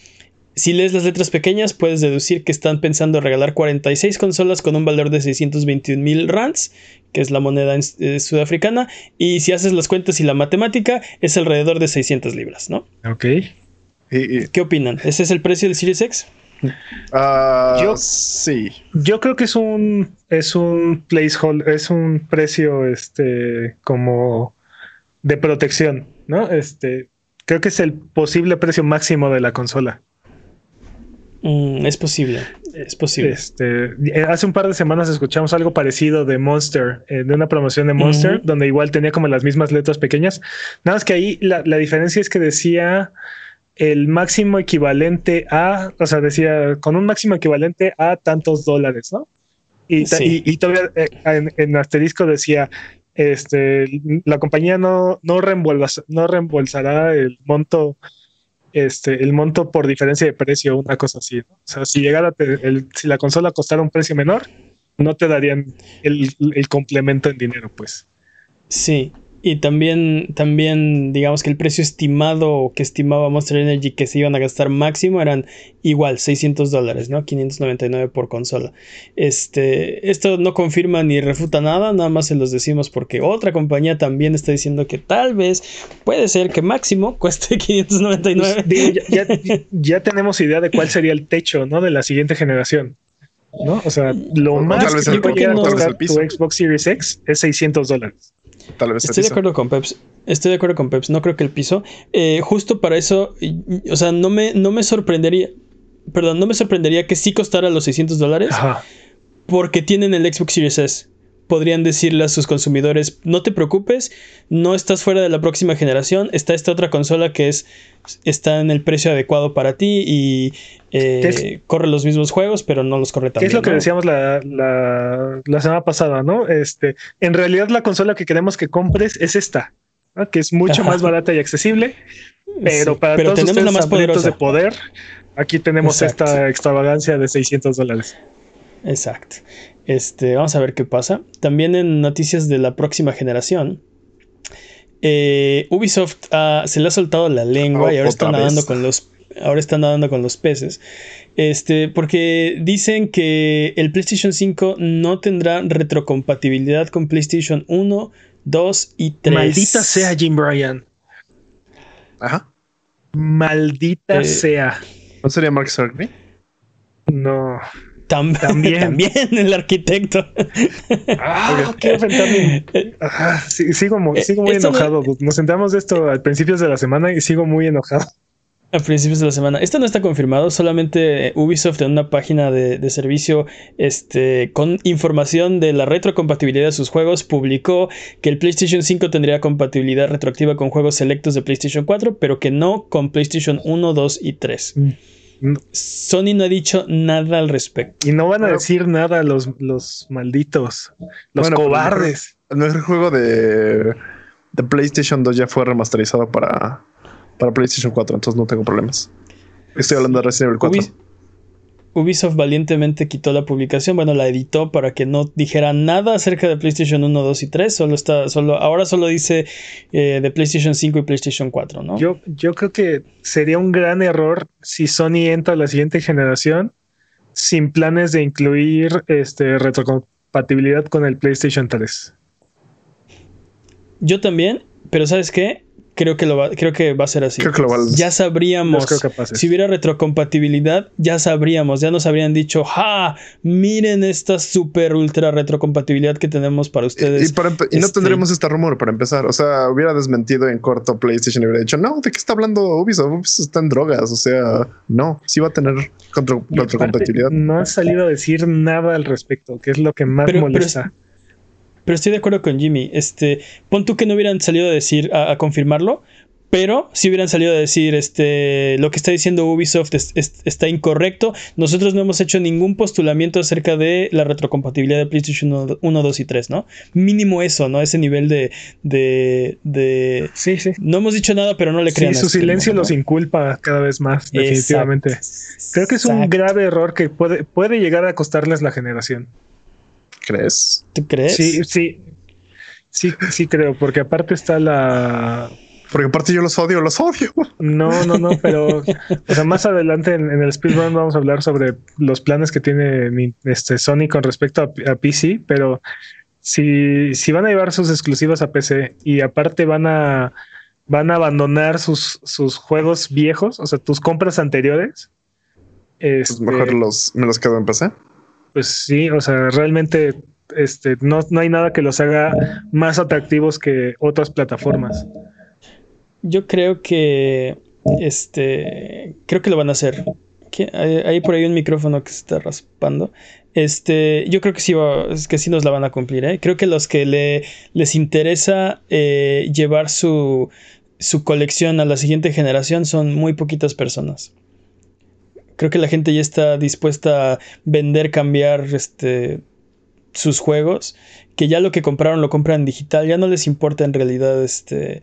Si lees las letras pequeñas, puedes deducir que están pensando regalar 46 consolas con un valor de 621 mil rands, que es la moneda en- eh, sudafricana. Y si haces las cuentas y la matemática, es alrededor de 600 libras, ¿no? Ok. ¿Qué opinan? ¿Ese es el precio del Series X? Ah, Yo- sí. Yo creo que es un es un placeholder, es un precio este como de protección, ¿no? Este creo que es el posible precio máximo de la consola. Mm, es posible, es posible. Este, hace un par de semanas escuchamos algo parecido de Monster, eh, de una promoción de Monster, donde igual tenía como las mismas letras pequeñas. Nada más que ahí la, la diferencia es que decía el máximo equivalente a, o sea, decía con un máximo equivalente a tantos dólares, ¿no? Y, Sí. y- y todavía eh, en, en asterisco decía, este, la compañía no, no, reembolsa- no reembolsará el monto este, el monto por diferencia de precio, una cosa así. ¿no? O sea, si llegara, el- si la consola costara un precio menor, no te darían el, el complemento en dinero, pues. Sí, y también, también digamos que el precio estimado que estimaba Monster Energy que se iban a gastar máximo eran igual 600 dólares, ¿no? 599 por consola. Este, esto no confirma ni refuta nada, nada más se los decimos porque otra compañía también está diciendo que tal vez puede ser que máximo <laughs> cueste 599. Pues, digo, ya, ya- ya tenemos idea de cuál sería el techo, ¿no? De la siguiente generación. ¿no? O sea, lo O más tal vez que puede costar piso. tu Xbox Series X es 600 dólares. Tal vez Estoy de acuerdo con Peps. Estoy de acuerdo con Peps. No creo que el piso. eh, justo para eso. O sea, no me, no me sorprendería. Perdón, no me sorprendería que sí costara los 600 dólares. Porque tienen el Xbox Series S. podrían decirle a sus consumidores, no te preocupes, no estás fuera de la próxima generación, está esta otra consola que es está en el precio adecuado para ti y eh, corre los mismos juegos, pero no los corre tan ¿Qué es lo que decíamos la, la, semana pasada, no? Este, en realidad la consola que queremos que compres es esta, que es mucho más barata y accesible, pero para todos ustedes la más poderosa. de poder, aquí tenemos esta extravagancia de 600 dólares. Exacto. Este, vamos a ver qué pasa. También en noticias de la próxima generación. Eh, Ubisoft se le ha soltado la lengua y ahora están nadando con los. Ahora están nadando con los peces. Este, porque dicen que el PlayStation 5 no tendrá retrocompatibilidad con PlayStation 1, 2 y 3. Maldita sea Jim Bryan. Ajá. Maldita eh, sea. ¿No sería Mark Zuckerberg? No. <laughs> también. también el arquitecto. Ah, quiero sigo, muy, eh, sigo muy enojado. Nos sentamos de esto al principios de la semana y sigo muy enojado. A principios de la semana. Esto no está confirmado, solamente Ubisoft en una página de, servicio este, con información de la retrocompatibilidad de sus juegos publicó que el PlayStation 5 tendría compatibilidad retroactiva con juegos selectos de PlayStation 4, pero que no con PlayStation 1, 2 y 3. Sony no ha dicho nada al respecto. Y no van a decir nada los, los malditos, los cobardes. El mejor juego de, de, PlayStation 2 ya fue remasterizado para, para PlayStation 4, entonces no tengo problemas. Estoy hablando de Resident Evil 4. Ubisoft valientemente quitó la publicación, bueno, la editó para que no dijera nada acerca de PlayStation 1, 2 y 3, solo está, solo, ahora solo dice eh, de PlayStation 5 y PlayStation 4, ¿no? Yo, yo creo que sería un gran error si Sony entra a la siguiente generación sin planes de incluir este, retrocompatibilidad con el PlayStation 3. Yo también, pero ¿sabes qué? Creo que, lo va, creo que va a ser así. Ya sabríamos. si hubiera retrocompatibilidad, ya sabríamos. Ya nos habrían dicho, ¡ja! Miren esta super ultra retrocompatibilidad que tenemos para ustedes. Y, no este tendremos este rumor para empezar. O sea, hubiera desmentido en corto PlayStation y hubiera dicho, no, ¿de qué está hablando Ubisoft? Ubisoft está en drogas. O sea, no, sí va a tener retrocompatibilidad. No ha salido a decir nada al respecto, que es lo que más molesta. Pero estoy de acuerdo con Jimmy. Este, pon tú que no hubieran salido a decir, a, confirmarlo, pero si hubieran salido a decir, este, lo que está diciendo Ubisoft está incorrecto. Nosotros no hemos hecho ningún postulamiento acerca de la retrocompatibilidad de PlayStation 1, 2 y 3, ¿no? Mínimo eso, ¿no? Ese nivel de, de, Sí, sí. No hemos dicho nada, pero no le crean. Sí, su silencio los inculpa cada vez más, definitivamente. Creo que es un grave error que puede, puede llegar a costarles la generación. ¿Crees? ¿Tú crees? Sí, sí. Sí, sí creo, porque aparte está la. Porque aparte yo los odio, los odio. No, no, no, pero o sea, más adelante en, el speedrun vamos a hablar sobre los planes que tiene este Sony con respecto a, PC, pero si, si van a llevar sus exclusivas a PC y aparte van a van a abandonar sus, sus juegos viejos, o sea, tus compras anteriores. Pues mejor este los, me los quedo en PC pues sí, o sea, realmente este, no, no hay nada que los haga más atractivos que otras plataformas. Yo creo que este creo que lo van a hacer. Hay, por ahí un micrófono que se está raspando. Este, yo creo que sí, que sí nos la van a cumplir. ¿eh? Creo que los que le, les interesa eh, llevar su, su colección a la siguiente generación son muy poquitas personas creo que la gente ya está dispuesta a vender, cambiar este, sus juegos, que ya lo que compraron lo compran digital, ya no les importa en realidad este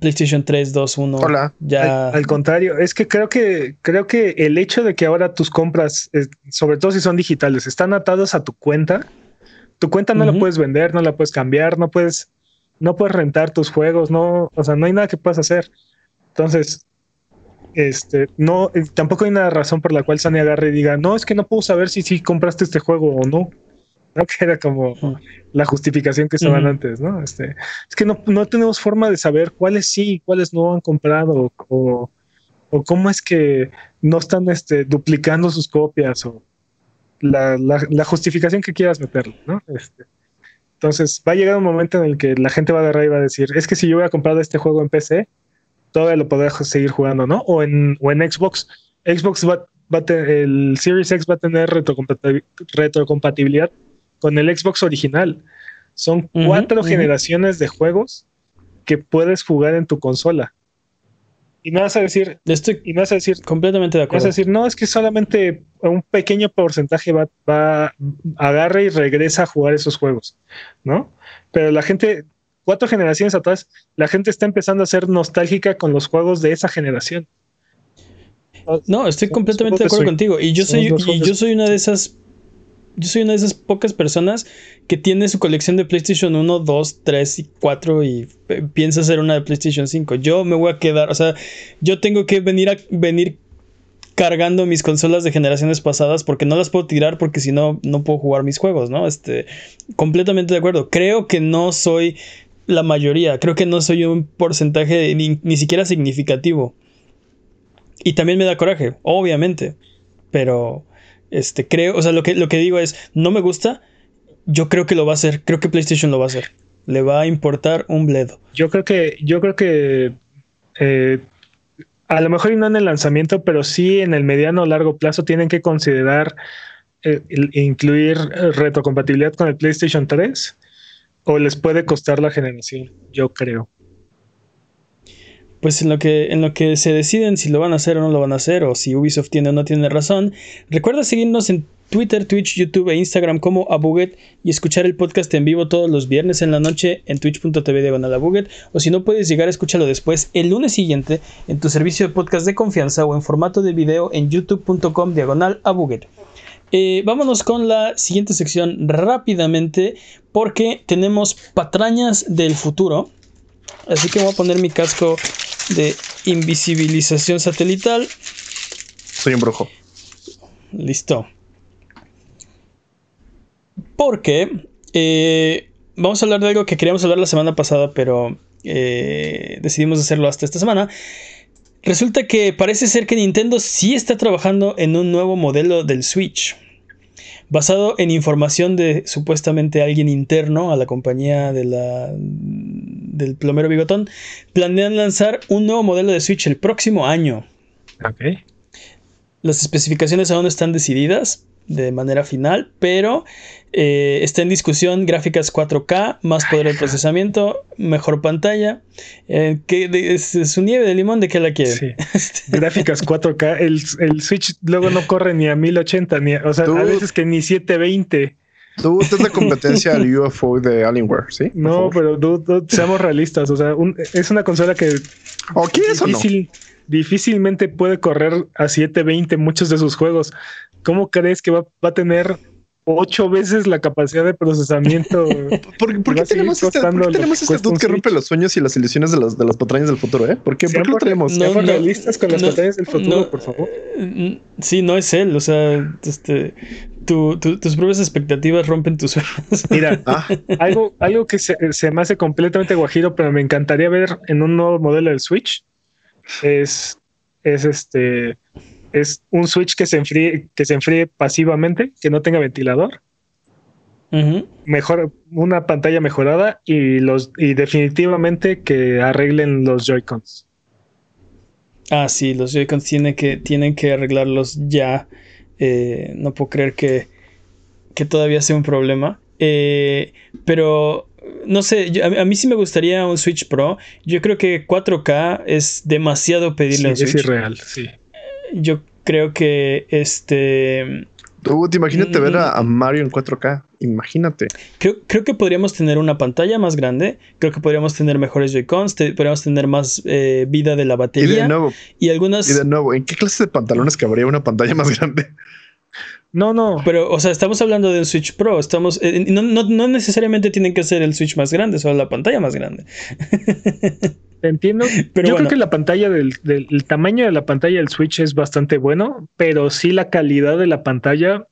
PlayStation 3, 2, 1. Hola. Ya... Al, contrario, es que creo que creo que el hecho de que ahora tus compras, sobre todo si son digitales, están atados a tu cuenta. Tu cuenta no la puedes vender, no la puedes cambiar, no puedes, no puedes rentar tus juegos, no, o sea, no hay nada que puedas hacer. Entonces, este, no, eh, tampoco hay una razón por la cual Sony agarre y diga, no, es que no puedo saber si sí compraste este juego o no. <laughs> ¿no? Que era como la justificación que estaban antes, ¿no? Este, es que no, no, tenemos forma de saber cuáles sí y cuáles no han comprado o, o, cómo es que no están este, duplicando sus copias o la, la, justificación que quieras meterlo, ¿no? Este, entonces va a llegar un momento en el que la gente va a agarrar y va a decir, es que si yo hubiera comprado este juego en PC, todavía lo podrás seguir jugando, ¿no? O en, o en Xbox. Xbox va, va a tener, el Series X va a tener retrocompatibilidad con el Xbox original. Son cuatro generaciones de juegos que puedes jugar en tu consola. Y no vas a decir, Estoy y no vas a decir, completamente de vas a acuerdo. decir, no, es que solamente un pequeño porcentaje va, va, agarra y regresa a jugar esos juegos, ¿no? Pero la gente, cuatro generaciones atrás, la gente está empezando a ser nostálgica con los juegos de esa generación. No, estoy completamente de acuerdo contigo. Y yo y soy una de esas. Yo soy una de esas pocas personas que tiene su colección de PlayStation 1, 2, 3 y 4 y eh, piensa hacer una de PlayStation 5. Yo me voy a quedar, o sea, yo tengo que venir a venir cargando mis consolas de generaciones pasadas porque no las puedo tirar porque si no no puedo jugar mis juegos, ¿no? Este completamente de acuerdo. Creo que no soy la mayoría, creo que no soy un porcentaje ni, ni siquiera significativo. Y también me da coraje, obviamente. Pero este creo, o sea, lo que, lo que digo es, no me gusta, yo creo que lo va a hacer, creo que PlayStation lo va a hacer. Le va a importar un bledo. Yo creo que, yo creo que eh, a lo mejor no en el lanzamiento, pero sí en el mediano o largo plazo tienen que considerar eh, incluir retrocompatibilidad con el PlayStation 3 o les puede costar la generación, yo creo. Pues en lo que en lo que se deciden si lo van a hacer o no lo van a hacer o si Ubisoft tiene o no tiene razón, recuerda seguirnos en Twitter, Twitch, YouTube e Instagram como Abuget y escuchar el podcast en vivo todos los viernes en la noche en twitch.tv diagonal Abuget o si no puedes llegar, escúchalo después el lunes siguiente en tu servicio de podcast de confianza o en formato de video en youtube.com diagonal Abuget. Eh, vámonos con la siguiente sección rápidamente porque tenemos patrañas del futuro. Así que voy a poner mi casco de invisibilización satelital. Soy un brujo. Listo. Porque eh, vamos a hablar de algo que queríamos hablar la semana pasada, pero eh, decidimos hacerlo hasta esta semana. Resulta que parece ser que Nintendo sí está trabajando en un nuevo modelo del Switch. Basado en información de supuestamente alguien interno a la compañía de la, del plomero bigotón, planean lanzar un nuevo modelo de Switch el próximo año. Ok. Las especificaciones aún están decididas de manera final, pero eh, está en discusión gráficas 4K, más poder de procesamiento, mejor pantalla. Eh, ¿qué de- es, es su nieve de limón? ¿De qué la quiere? Sí. <laughs> Gráficas 4K. El, el Switch luego no corre ni a 1080, ni a- o sea, a veces que ni 720. Tú tú es la competencia <laughs> al UFO de Alienware, ¿sí? Por No, favor. pero dude, dude, seamos realistas. O sea, un- es una consola que ¿O quieres o no? difícil- difícilmente puede correr a 720 muchos de sus juegos. ¿Cómo crees que va, va a tener ocho veces la capacidad de procesamiento? <laughs> ¿Por, por qué tenemos este, por qué tenemos que este dude que rompe los sueños y las ilusiones de, los, de las patrañas del futuro, eh? ¿Por qué, ¿Por qué lo traemos? No, no, realistas con las no, batallas del futuro, no. por favor. Mm, Sí, no es él, o sea, este, tu- tu- tus propias expectativas rompen tus sueños. Mira, <laughs> Ah, algo, algo que se, se me hace completamente guajiro, pero me encantaría ver en un nuevo modelo del Switch es, es este es un Switch que se enfríe, que se enfríe pasivamente, que no tenga ventilador, mejor, una pantalla mejorada y los y definitivamente que arreglen los Joy-Cons. Ah, sí, los Joy-Cons tienen que, tienen que arreglarlos ya. Eh, no puedo creer que, que todavía sea un problema. Eh, pero, no sé, yo- a, a mí sí me gustaría un Switch Pro. Yo creo que 4K es demasiado pedirle Sí, a un es irreal, sí. Yo creo que este... tú te imagínate Mm. ver a, a Mario en 4K. Imagínate. Creo, creo que podríamos tener una pantalla más grande. Creo que podríamos tener mejores Joy-Cons. te- podríamos tener más eh, vida de la Y de batería. nuevo, Y algunas... y de nuevo, ¿en qué clase de pantalones cabría una pantalla más grande? No, no. Pero, o sea, estamos hablando de un Switch Pro. Estamos. eh, no, no- no necesariamente tienen que ser el Switch más grande, solo la pantalla más grande. <laughs> Entiendo. Pero Yo bueno. creo que la pantalla del, del- el tamaño de la pantalla del Switch es bastante bueno, pero sí la calidad de la pantalla,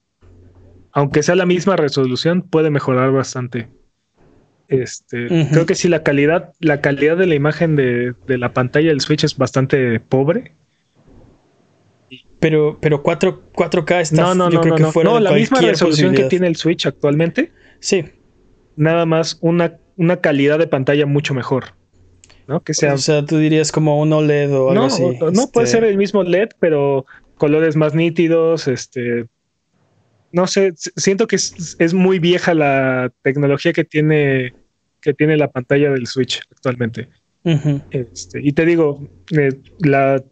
aunque sea la misma resolución, puede mejorar bastante. Este, creo que sí la calidad, la calidad de la imagen de, de la pantalla del Switch es bastante pobre. Pero, pero 4, 4K está. no, no, yo no, creo no, que no. fuera No, de la misma resolución que tiene el Switch actualmente, Sí. nada más una, una calidad de pantalla mucho mejor. ¿No? Que sea O sea, tú dirías como un OLED o algo no, así. no puede este, ser el mismo LED, pero colores más nítidos, este, no sé, siento que es, muy vieja la tecnología que tiene, que tiene la pantalla del Switch actualmente. Este, y te digo, eh, la,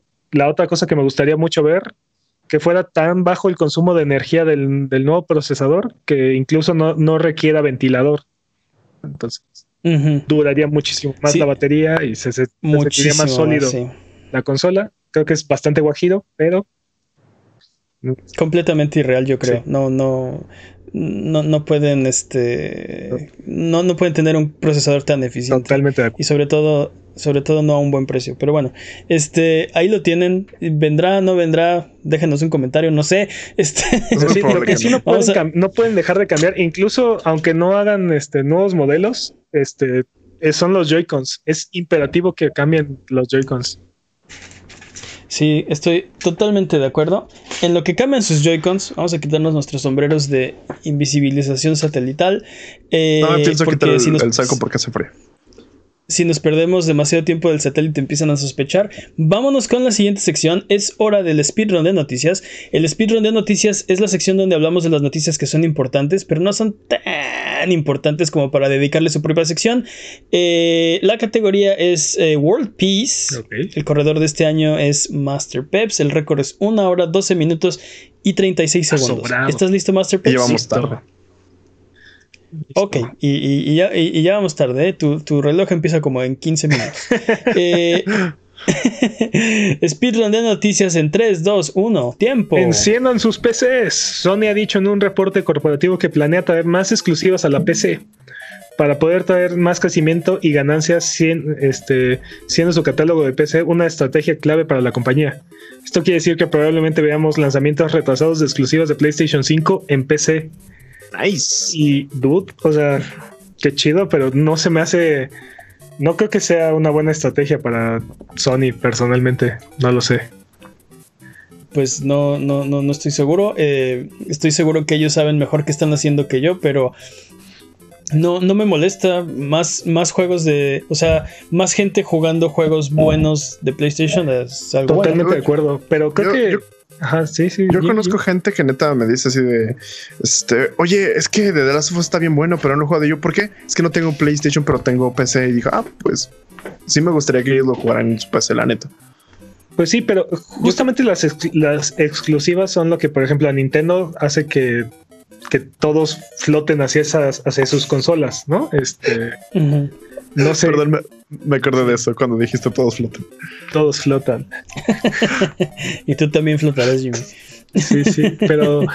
otra cosa que me gustaría mucho ver, que fuera tan bajo el consumo de energía del, nuevo procesador que incluso no, requiera ventilador. Entonces, duraría muchísimo más la batería y se, sentiría más sólido la consola. Creo que es bastante guajiro, pero completamente irreal, yo creo. No, no, no, no pueden, este, no, no pueden tener un procesador tan eficiente. Totalmente. Y sobre todo, sobre todo no a un buen precio. Pero bueno, este, ahí lo tienen. Vendrá, no vendrá. Déjenos un comentario, no sé. <laughs> Este, <laughs> lo que sí no pueden, no pueden dejar de cambiar, incluso aunque no hagan este nuevos modelos, este, son los Joy-Cons. Es imperativo que cambien los Joy-Cons. Sí, estoy totalmente de acuerdo. En lo que cambian sus Joy-Cons, vamos a quitarnos nuestros sombreros de invisibilización satelital. Eh, no, pienso quitar el, el saco porque hace frío si nos perdemos demasiado tiempo del satélite empiezan a sospechar. Vámonos con la siguiente sección. Es hora del speedrun de noticias. El speedrun de noticias es la sección donde hablamos de las noticias que son importantes, pero no son tan importantes como para dedicarle su propia sección. Eh, la categoría es eh, World Peace. El corredor de este año es Master Peps. El récord es 1 hora, 12 minutos y 36 segundos. ¿Estás listo, Master Peps? Llevamos tarde. Ok, y, ya, vamos tarde, ¿eh? tu, reloj empieza como en 15 minutos. <laughs> eh, <laughs> Speedrun de noticias en 3, 2, 1, tiempo. Enciendan sus PCs. Sony ha dicho en un reporte corporativo que planea traer más exclusivas a la PC para poder traer más crecimiento y ganancias este, siendo su catálogo de PC una estrategia clave para la compañía. Esto quiere decir que probablemente veamos lanzamientos retrasados de exclusivas de PlayStation 5 en PC Nice. Y dude, o sea, qué chido, pero no se me hace. No creo que sea una buena estrategia para Sony personalmente. No lo sé. Pues no, no, no, no estoy seguro. Eh, estoy seguro que ellos saben mejor qué están haciendo que yo, pero no, no me molesta. Más, más juegos de. O sea, más gente jugando juegos buenos de PlayStation es algo Totalmente de acuerdo. Pero creo que. Ajá, sí, sí. Yo conozco gente que neta me dice así de, este, oye, es que de The Last of Us está bien bueno, pero no juego de yo. ¿Por qué? Es que no tengo PlayStation, pero tengo PC. Y dijo, ah, pues sí me gustaría que ellos lo jugaran en su PC, la neta. Pues sí, pero justamente las, las exclusivas son lo que, por ejemplo, a Nintendo hace que, que todos floten hacia esas, hacia sus consolas, ¿no? Este. No sé. Perdón, me, acordé de eso cuando dijiste todos flotan. Todos flotan. <laughs> y tú también flotarás, Jimmy. Sí, sí, pero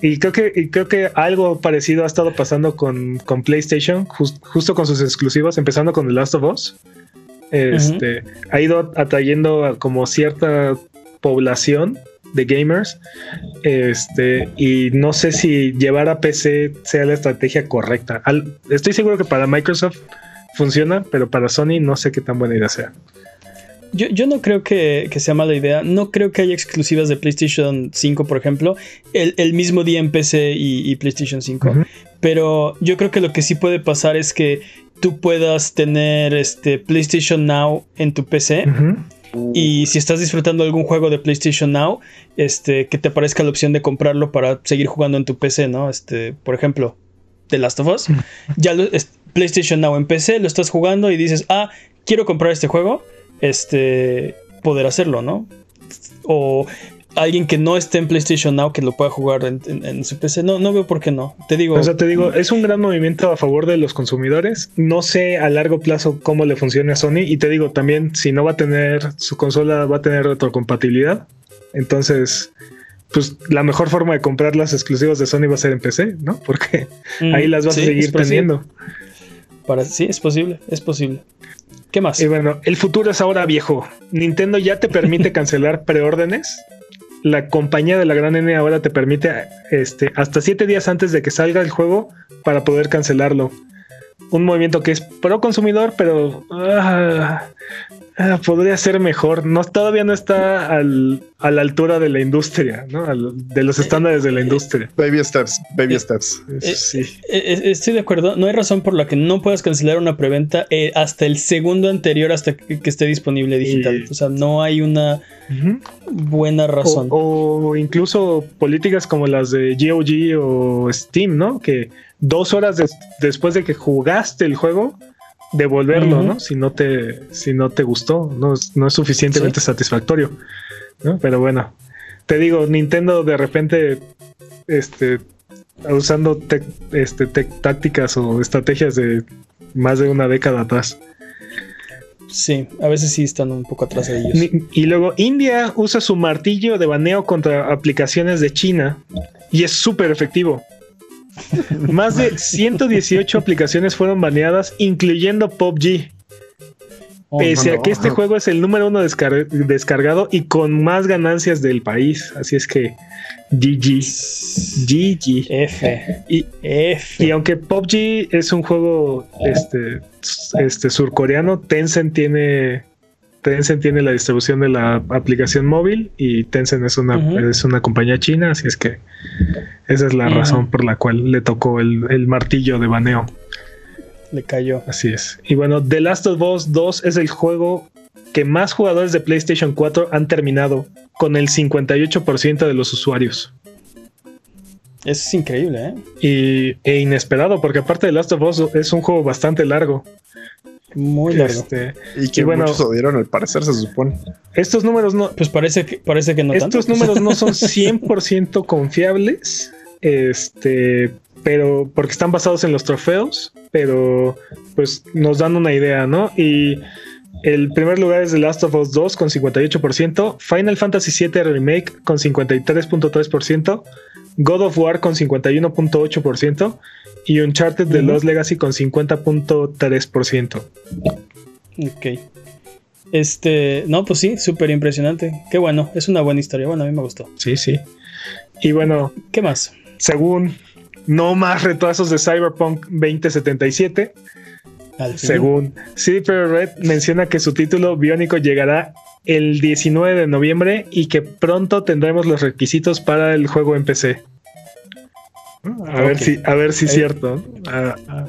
y creo que creo que algo parecido ha estado pasando con, PlayStation, justo con sus exclusivas, empezando con The Last of Us. Este ha ido atrayendo como cierta población de gamers. Este, y no sé si llevar a PC sea la estrategia correcta. estoy seguro que para Microsoft funciona, pero para Sony no sé qué tan buena idea sea. Yo, no creo que, sea mala idea. No creo que haya exclusivas de PlayStation 5, por ejemplo, el, mismo día en PC y, PlayStation 5. Pero yo creo que lo que sí puede pasar es que tú puedas tener este PlayStation Now en tu PC. Y si estás disfrutando algún juego de PlayStation Now, este, que te aparezca la opción de comprarlo para seguir jugando en tu PC, ¿no? Este, por ejemplo, The Last of Us. Ya lo, PlayStation Now en PC, lo estás jugando y dices, ah, quiero comprar este juego, este, poder hacerlo, ¿no? O alguien que no esté en PlayStation Now que lo pueda jugar en, su PC. No, no veo por qué no. Te digo. O sea, te digo, es un gran movimiento a favor de los consumidores. No sé a largo plazo cómo le funcione a Sony. Y te digo también, si no va a tener su consola, va a tener retrocompatibilidad. Entonces, pues la mejor forma de comprar las exclusivas de Sony va a ser en PC, ¿no? Porque mm, ahí las vas a seguir teniendo. Para, sí, es posible, es posible. ¿Qué más? Y bueno, el futuro es ahora viejo. Nintendo ya te permite <laughs> cancelar preórdenes. La compañía de la gran N ahora te permite este, hasta siete días antes de que salga el juego para poder cancelarlo. Un movimiento que es pro consumidor, pero ah, Ah, podría ser mejor. No, todavía no está al, a la altura de la industria, ¿no? de los estándares de la industria. Baby steps, baby steps. sí. estoy de acuerdo. No hay razón por la que no puedas cancelar una preventa hasta el segundo anterior, hasta que, esté disponible digital. O sea, no hay una buena razón. O, incluso políticas como las de GOG o Steam, ¿no? Que dos horas después de que jugaste el juego devolverlo, ¿no? Si no te, si no te gustó, no, no es suficientemente satisfactorio. ¿no? Pero bueno, te digo, Nintendo de repente, este, usando este, tácticas o estrategias de más de una década atrás. Sí, a veces sí están un poco atrás de ellos. Y luego India usa su martillo de baneo contra aplicaciones de China y es súper efectivo. <laughs> Más de 118 aplicaciones fueron baneadas, incluyendo PUBG. Oh, Pese a que este juego es el número uno descargado y con más ganancias del país. Así es que GG. GG. F. Y, F. y aunque PUBG es un juego este, este surcoreano, Tencent tiene Tencent tiene la distribución de la aplicación móvil y Tencent es una, es una compañía china, así es que esa es la razón por la cual le tocó el, martillo de baneo. Le cayó. Así es. Y bueno, The Last of Us 2 es el juego que más jugadores de PlayStation 4 han terminado, con el 58% de los usuarios. Eso es increíble, ¿eh? Y, e inesperado, porque aparte de Last of Us es un juego bastante largo. Muy largo. Este, y que bueno, muchos odiaron al parecer, se supone. Estos números no. Pues parece que, parece que no. Estos números no son <laughs> 100% confiables. Este, pero porque están basados en los trofeos, pero pues nos dan una idea, ¿no? Y el primer lugar es The Last of Us 2 con 58%, Final Fantasy VII Remake con 53.3%, God of War con 51.8%, y Uncharted de Lost Legacy con 50.3%. Ok. Este, no, pues sí, súper impresionante. Qué bueno, es una buena historia. Bueno, a mí me gustó. Sí, sí. Y bueno, ¿qué más? Según no más retrasos de Cyberpunk 2077. según CD Red menciona que su título biónico llegará el 19 de noviembre y que pronto tendremos los requisitos para el juego en PC. A ver si, a ver si es cierto.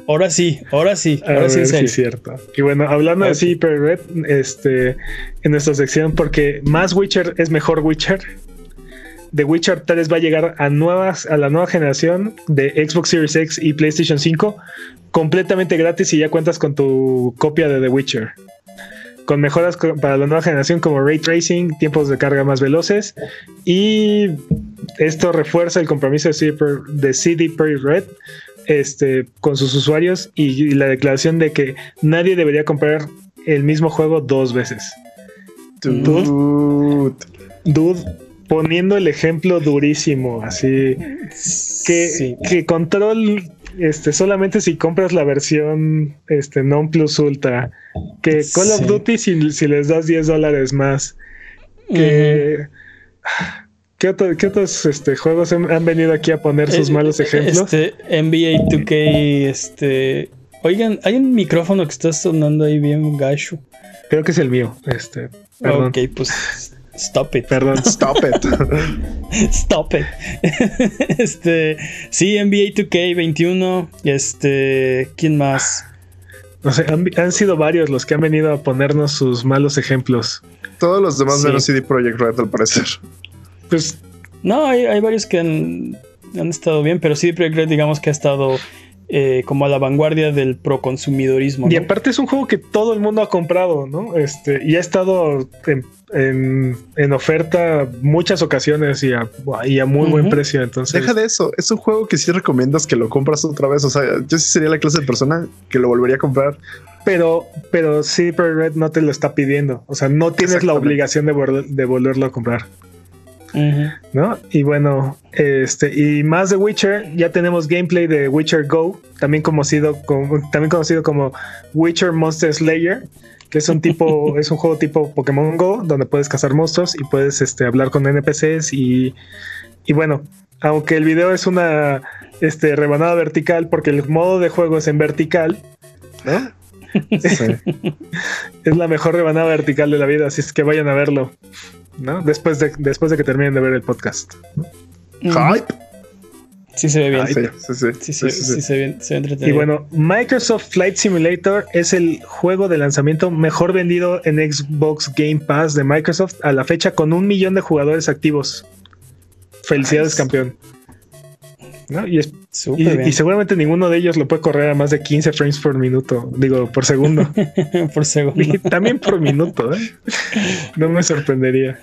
ahora sí, ahora sí, ahora sí, es cierto. Y bueno, hablando de sí, Red, este, en nuestra sección, porque más Witcher es mejor Witcher. The Witcher 3 va a llegar a nuevas, a la nueva generación de Xbox Series X y PlayStation 5 completamente gratis si ya cuentas con tu copia de The Witcher con mejoras para la nueva generación como ray tracing, tiempos de carga más veloces y esto refuerza el compromiso de CD Projekt Red este, con sus usuarios y, la declaración de que nadie debería comprar el mismo juego dos veces. Dude, dude. Poniendo el ejemplo durísimo, así que, que Control este, solamente si compras la versión este, non plus ultra, que Call of Duty si, les das 10 dólares más, que... <sighs> ¿Qué, otros este, juegos han, venido aquí a poner sus eh, malos ejemplos? Este, NBA 2K, este... Oigan, hay un micrófono que está sonando ahí bien gacho. Creo que es el mío, este. Perdón. Ok, pues Stop it. Perdón, stop it. <laughs> stop it. <laughs> este, sí, NBA 2K 21. Este, ¿quién más? No sé, han, sido varios los que han venido a ponernos sus malos ejemplos. Todos los demás de los CD Projekt Red, al parecer. Pues. No, hay, hay varios que han, han, estado bien, pero CD Projekt Red, digamos que ha estado eh, como a la vanguardia del proconsumidorismo. Y aparte es un juego que todo el mundo ha comprado, ¿no? Este, y ha estado en, oferta muchas ocasiones y a, muy buen precio. Entonces, deja de eso. Es un juego que sí recomiendas que lo compras otra vez. O sea, yo sí sería la clase de persona que lo volvería a comprar. Pero, pero sí, Red no te lo está pidiendo. O sea, no tienes la obligación de, de volverlo a comprar. ¿No? Y bueno, este, y más de Witcher, ya tenemos gameplay de Witcher Go, también conocido como, también conocido como Witcher Monster Slayer, que es un tipo, <laughs> es un juego tipo Pokémon Go, donde puedes cazar monstruos y puedes este, hablar con NPCs y, y bueno, aunque el video es una este, rebanada vertical, porque el modo de juego es en vertical, ¿no? <laughs> <laughs> es la mejor rebanada vertical de la vida, así es que vayan a verlo, ¿no? Después de, después de que terminen de ver el podcast. Hype. Sí se ve bien. Sí, sí, sí. Sí, se- Sí, sí, sí. sí se ve, se ve entretenido. Y bueno, Microsoft Flight Simulator es el juego de lanzamiento mejor vendido en Xbox Game Pass de Microsoft a la fecha con un millón de jugadores activos. Felicidades, Nice. campeón. ¿No? Y, es- y- y seguramente ninguno de ellos lo puede correr a más de 15 frames por minuto, digo, por segundo. <laughs> Por segundo. Y También por minuto, ¿eh? <laughs> No me sorprendería.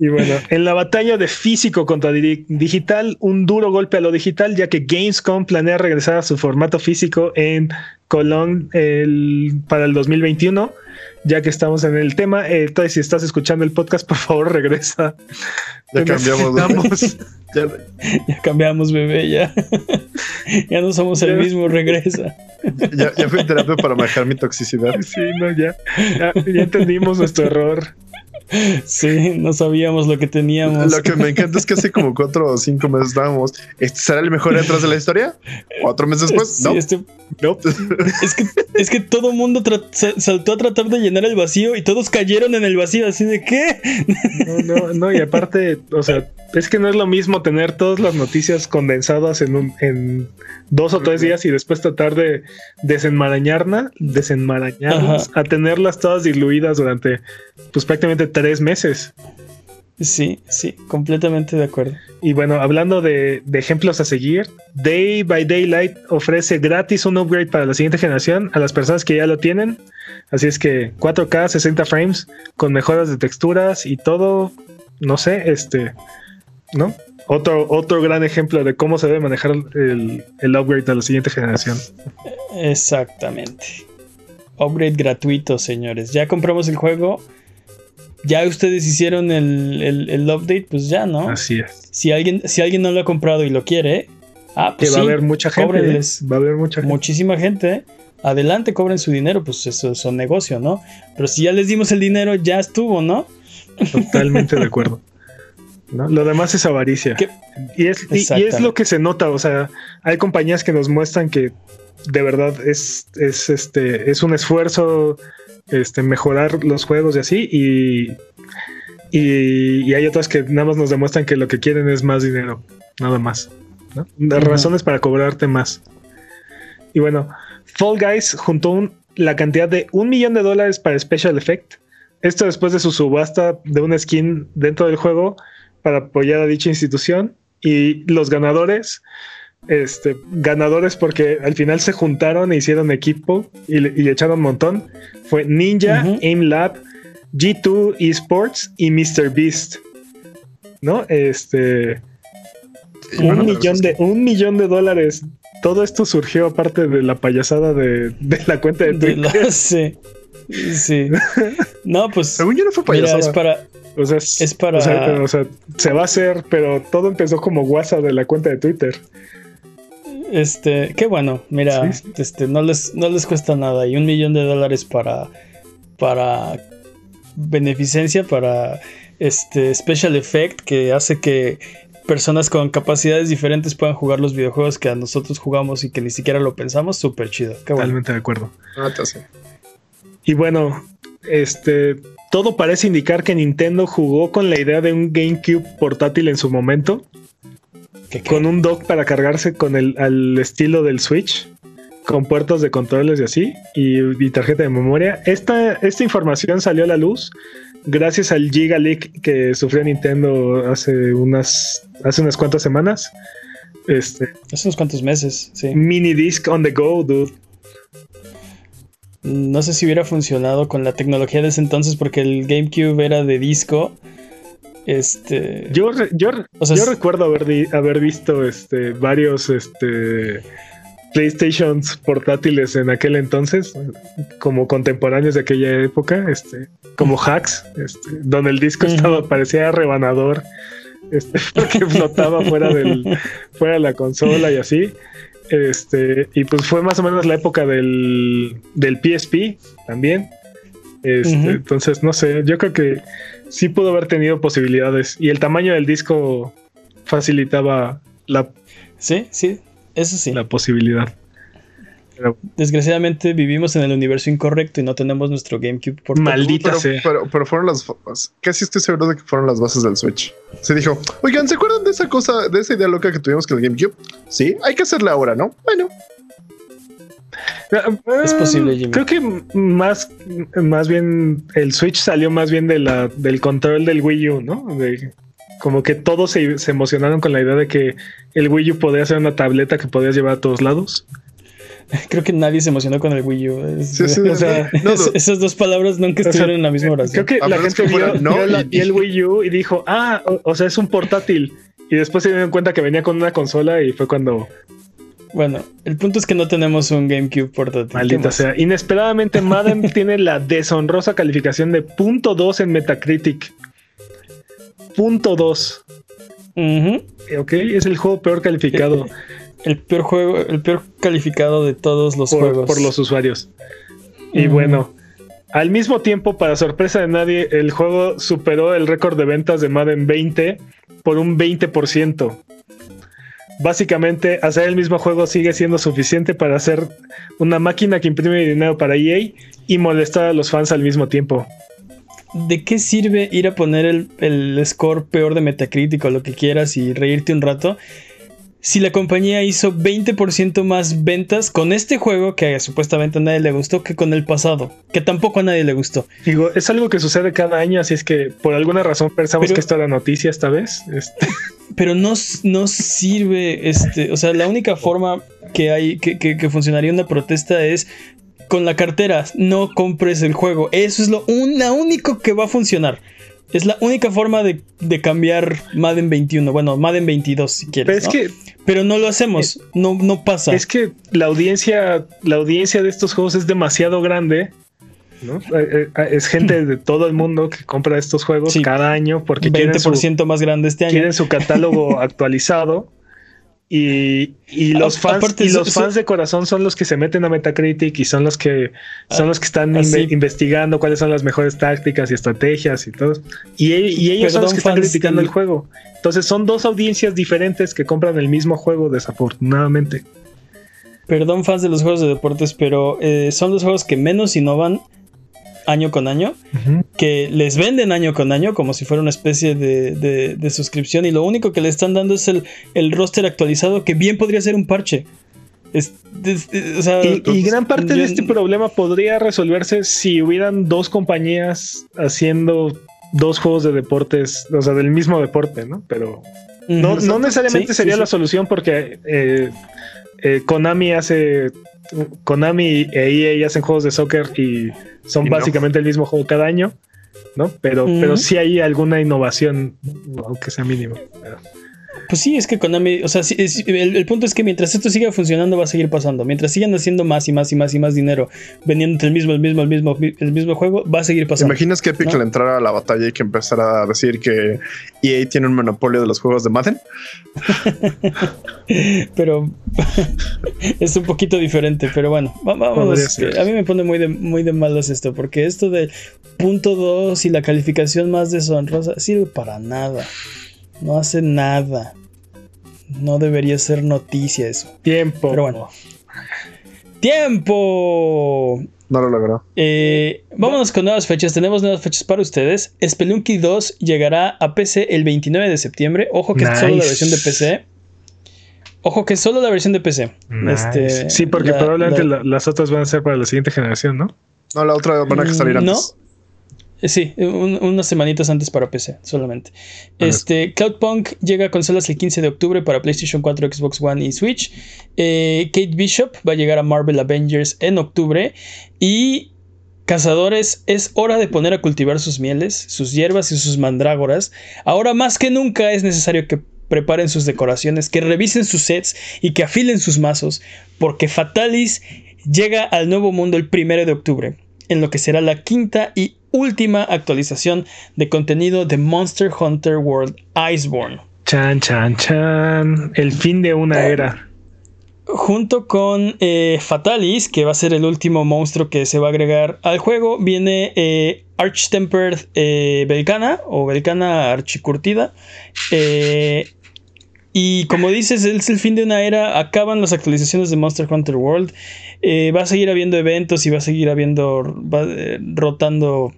Y bueno, en la batalla de físico contra di- digital, un duro golpe a lo digital, ya que Gamescom planea regresar a su formato físico en Colón el- para el 2021. Ya que estamos en el tema, eh, entonces si estás escuchando el podcast, por favor regresa. Ya cambiamos. <laughs> Ya- Ya cambiamos, bebé, ya. <laughs> ya no somos el mismo, regresa. ya, ya fui en terapia para manejar mi toxicidad. Sí, no, ya, ya, ya entendimos nuestro error. Sí, no sabíamos lo que teníamos. Lo que me encanta es que hace como cuatro o cinco meses estábamos. ¿Este será el mejor detrás de la historia? Cuatro meses después, Sí, no. este- No, es, que, es que todo el mundo saltó a tratar de llenar el vacío y todos cayeron en el vacío, así de ¿qué? No, no, no, y aparte, o sea, es que no es lo mismo tener todas las noticias condensadas en, un, en dos o tres días y después tratar de desenmarañarla, desenmarañarlas, a tenerlas todas diluidas durante, pues prácticamente tres meses. Sí, sí, completamente de acuerdo. Y bueno, hablando de, de ejemplos a seguir, Day by Daylight ofrece gratis un upgrade para la siguiente generación a las personas que ya lo tienen. Así es que 4K, 60 frames, con mejoras de texturas y todo, no sé, este, ¿no? Otro, otro gran ejemplo de cómo se debe manejar el, el upgrade a la siguiente generación. Exactamente. Upgrade gratuito, señores. Ya compramos el juego. Ya ustedes hicieron el, el- el update, pues ya, ¿no? Así es. Si alguien, si alguien no lo ha comprado y lo quiere, ah, Que pues va a sí, haber mucha gente. ¿eh? Va a haber mucha gente. muchísima gente. Adelante, cobren su dinero, pues eso es un negocio, ¿no? Pero si ya les dimos el dinero, ya estuvo, ¿no? Totalmente de acuerdo. <laughs> ¿no? Lo demás es avaricia. ¿Qué? Y es, y- y, es lo que se nota. O sea, hay compañías que nos muestran que de verdad es, es este es un esfuerzo este, mejorar los juegos y así. Y, y, y hay otras que nada más nos demuestran que lo que quieren es más dinero. Nada más. ¿no? Las Ujú. razones para cobrarte más. Y bueno, Fall Guys juntó un- la cantidad de un millón de dólares para Special Effect. Esto después de su subasta de una skin dentro del juego para apoyar a dicha institución. Y los ganadores, este, ganadores porque al final se juntaron e hicieron equipo y, le- y echaron un montón. Fue Ninja, Ujú. Aim Lab, G2 Esports y Mr. Beast. ¿No? Este. Un millón, de, un millón de dólares. Todo esto surgió aparte de la payasada de, de la cuenta de De Twitter. la- <laughs> sí. Sí. No, pues. Según yo no fue Mira, payasada. es para. O sea, Es para- O sea, o sea, se va a hacer, pero todo empezó como WhatsApp de la cuenta de Twitter. Este, qué bueno, mira, Sí, sí. este, no les, no les cuesta nada. Y un millón de dólares para, para beneficencia, para este Special Effect, que hace que personas con capacidades diferentes puedan jugar los videojuegos que a nosotros jugamos y que ni siquiera lo pensamos, súper chido. Qué bueno. Totalmente de acuerdo. Ah. Y bueno, este, todo parece indicar que Nintendo jugó con la idea de un GameCube portátil en su momento, ¿Qué- qué? con un dock para cargarse con el al estilo del Switch, con puertos de controles y así, y, y tarjeta de memoria. Esta, esta información salió a la luz gracias al Giga Leak que sufrió Nintendo hace unas, hace unas cuantas semanas. Este, Hace unos cuantos meses, sí. mini disc on the go, dude. No sé si hubiera funcionado con la tecnología de ese entonces porque el GameCube era de disco. Este. Yo, re- yo, re- O sea, yo es- recuerdo haber, di- haber visto este, varios este, PlayStations portátiles en aquel entonces, como contemporáneos de aquella época, este, como hacks, este, donde el disco estaba, parecía rebanador, este, <laughs> porque flotaba fuera, del, fuera de la consola y así. Este, y pues fue más o menos la época del, del PSP también. Este. Entonces, no sé, yo creo que sí pudo haber tenido posibilidades. Y el tamaño del disco facilitaba la, Sí, sí, eso sí. la posibilidad. Pero- Desgraciadamente vivimos en el universo incorrecto y no tenemos nuestro GameCube por Maldita Pero, sea. pero, pero fueron las casi estoy seguro de que fueron las bases del Switch. Se dijo, oigan, ¿se acuerdan de esa cosa, de esa idea loca que tuvimos con el GameCube? Sí, hay que hacerla ahora, ¿no? Bueno, Es posible, Jimmy. Creo que más, más bien el Switch salió más bien de la, del control del Wii U, ¿no? De- como que todos se, se emocionaron con la idea de que el Wii U podía ser una tableta que podías llevar a todos lados. <laughs> Creo que nadie se emocionó con el Wii U. Es- Sí, sí, <laughs> o sea, no, es- no. esas dos palabras nunca O sea, estuvieron en la misma oración. Creo que A la gente que vio, fuera, ¿no? vio la- Y- vio el Wii U y dijo, ah, o, o sea, es un portátil. Y después se dieron cuenta que venía con una consola y fue cuando, Bueno, el punto es que no tenemos un GameCube portátil. ¿Qué maldita sea, inesperadamente Madden <laughs> tiene la deshonrosa calificación de punto .2 en Metacritic. Punto .2. Ujú. Eh, Ok, es el juego peor calificado El peor juego, el peor calificado de todos los por, juegos. por los usuarios. Y bueno, al mismo tiempo, para sorpresa de nadie, el juego superó el récord de ventas de Madden 20 por un 20%. Básicamente, hacer el mismo juego sigue siendo suficiente para hacer una máquina que imprime dinero para EA y molestar a los fans al mismo tiempo. ¿De qué sirve ir a poner el, el score peor de Metacritic o lo que quieras y reírte un rato? Si la compañía hizo 20% más ventas con este juego que supuestamente a nadie le gustó que con el pasado, que tampoco a nadie le gustó. Digo, es algo que sucede cada año, así es que por alguna razón pensamos Pero- que esto era noticia esta vez. Este, <laughs> Pero no, no sirve, este, o sea, la única forma que hay, que, que- que funcionaría una protesta es con la cartera, no compres el juego. Eso es lo un- la único que va a funcionar. Es la única forma de, de cambiar Madden 21, bueno, Madden 22 si quieres. pero es ¿no? que Pero no lo hacemos, no, no pasa. Es que la audiencia, la audiencia de estos juegos es demasiado grande. ¿no? Eh, eh, Es gente de todo el mundo que compra estos juegos Sí. cada año porque quieren su, 20% más grande este año. quieren su catálogo <laughs> actualizado. Y, y los fans, aparte, y los fans de corazón son los que se meten a Metacritic y son los que son Ah, los que están inve- investigando cuáles son las mejores tácticas y estrategias y todo. Y, e- y ellos son los que están criticando del- el juego. Entonces son dos audiencias diferentes que compran el mismo juego, desafortunadamente. Perdón, fans de los juegos de deportes, pero eh, son los juegos que menos innovan año con año. Que les venden año con año como si fuera una especie de, de- de suscripción y lo único que le están dando es el, el roster actualizado que bien podría ser un parche. Es- es- es- o sea, Y, y gran parte yo- de este problema podría resolverse si hubieran dos compañías haciendo dos juegos de deportes, o sea, del mismo deporte, ¿no? Pero no, no necesariamente Sí, sería sí, la sí. solución porque eh, eh, Konami hace. Konami e EA hacen juegos de soccer y son Y no. básicamente el mismo juego cada año, ¿no? Pero, pero sí hay alguna innovación, aunque sea mínimo. Pero- Pues sí, es que Konami, o sea, sí, es- el, el punto es que mientras esto siga funcionando va a seguir pasando. Mientras sigan haciendo más y más y más y más dinero vendiendo el mismo, el mismo, el mismo, el mismo juego, va a seguir ¿te pasando. imaginas que Epic ¿No? le entrara a la batalla y que empezara a decir que EA tiene un monopolio de los juegos de Madden? <laughs> pero <laughs> es un poquito diferente. Pero bueno, vamos. que A mí me pone muy de, muy de malas esto, porque esto de punto 2 y la calificación más deshonrosa sirve para nada. No hace nada. No debería ser noticia eso. Tiempo. Pero bueno. ¡Tiempo! No lo logró. Eh, vámonos con nuevas fechas. Tenemos nuevas fechas para ustedes. Spelunky 2 llegará a PC el 29 de septiembre. Ojo que es solo la versión de PC. Ojo que es solo la versión de PC. Nice. Este, sí, porque la- probablemente la- la- las otras van a ser para la siguiente generación, ¿no? No, la otra van a salir Mm, No. Eh, Sí, un- unas semanitas antes para PC solamente. Vale. Este, Cloudpunk llega a consolas el 15 de octubre para PlayStation 4, Xbox One y Switch. Eh, Kate Bishop va a llegar a Marvel Avengers en octubre. Y cazadores, es hora de poner a cultivar sus mieles, sus hierbas y sus mandrágoras. Ahora más que nunca es necesario que preparen sus decoraciones, que revisen sus sets y que afilen sus mazos, porque Fatalis llega al nuevo mundo el primero de octubre, en lo que será la quinta y última actualización de contenido de Monster Hunter World Iceborne. Chan, chan, chan. El fin de una era. Junto con eh, Fatalis, que va a ser el último monstruo que se va a agregar al juego, viene eh, Archtempered eh, Belcana o Belcana Archicurtida. eh, Y como dices, es el fin de una era, acaban las actualizaciones de Monster Hunter World, eh, va a seguir habiendo eventos y va a seguir habiendo, eh, rotando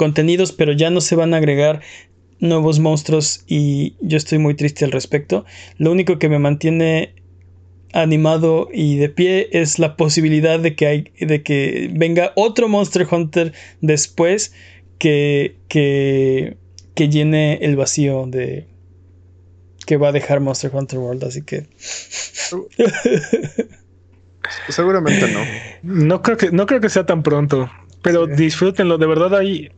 contenidos, pero ya no se van a agregar nuevos monstruos y yo estoy muy triste al respecto. Lo único que me mantiene animado y de pie es la posibilidad de que, hay, de que venga otro Monster Hunter después que, que, que llene el vacío de que va a dejar Monster Hunter World, así que seguramente no. No creo que no creo que sea tan pronto, pero disfrútenlo, de verdad hay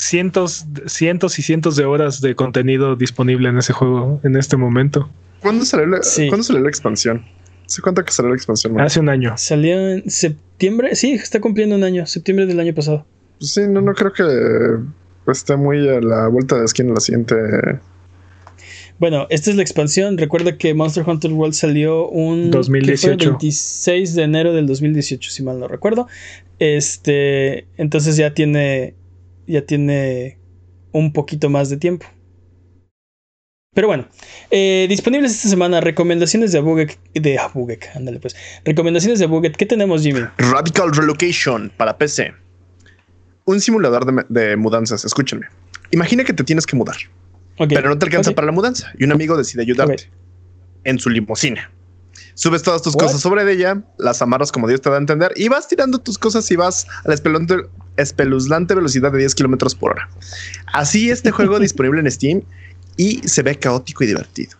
cientos cientos y cientos de horas de contenido disponible en ese juego en este momento. ¿Cuándo salió la, salió la expansión? ¿Se cuenta que salió la expansión? Hace un año. Salió en septiembre. Sí, está cumpliendo un año. Septiembre del año pasado. Pues sí, no, no creo que esté muy a la vuelta de esquina la siguiente. Bueno, esta es la expansión. Recuerda que Monster Hunter World salió un 2018. 26 de enero del 2018, si mal no recuerdo. Este, entonces ya tiene ya tiene un poquito más de tiempo. Pero bueno, eh, disponibles esta semana recomendaciones de Abugek, de Abugek, ándale pues. Recomendaciones de Abuget, ¿qué tenemos Jimmy? Radical Relocation para PC. Un simulador de, mudanzas, escúchenme. Imagina que te tienes que mudar, pero no te alcanza para la mudanza y un amigo decide ayudarte en su limusina. Subes todas tus cosas sobre ella, las amarras como Dios te da a entender y vas tirando tus cosas y vas a la espeluznante velocidad de 10 kilómetros por hora. Así este juego <laughs> disponible en Steam y se ve caótico y divertido.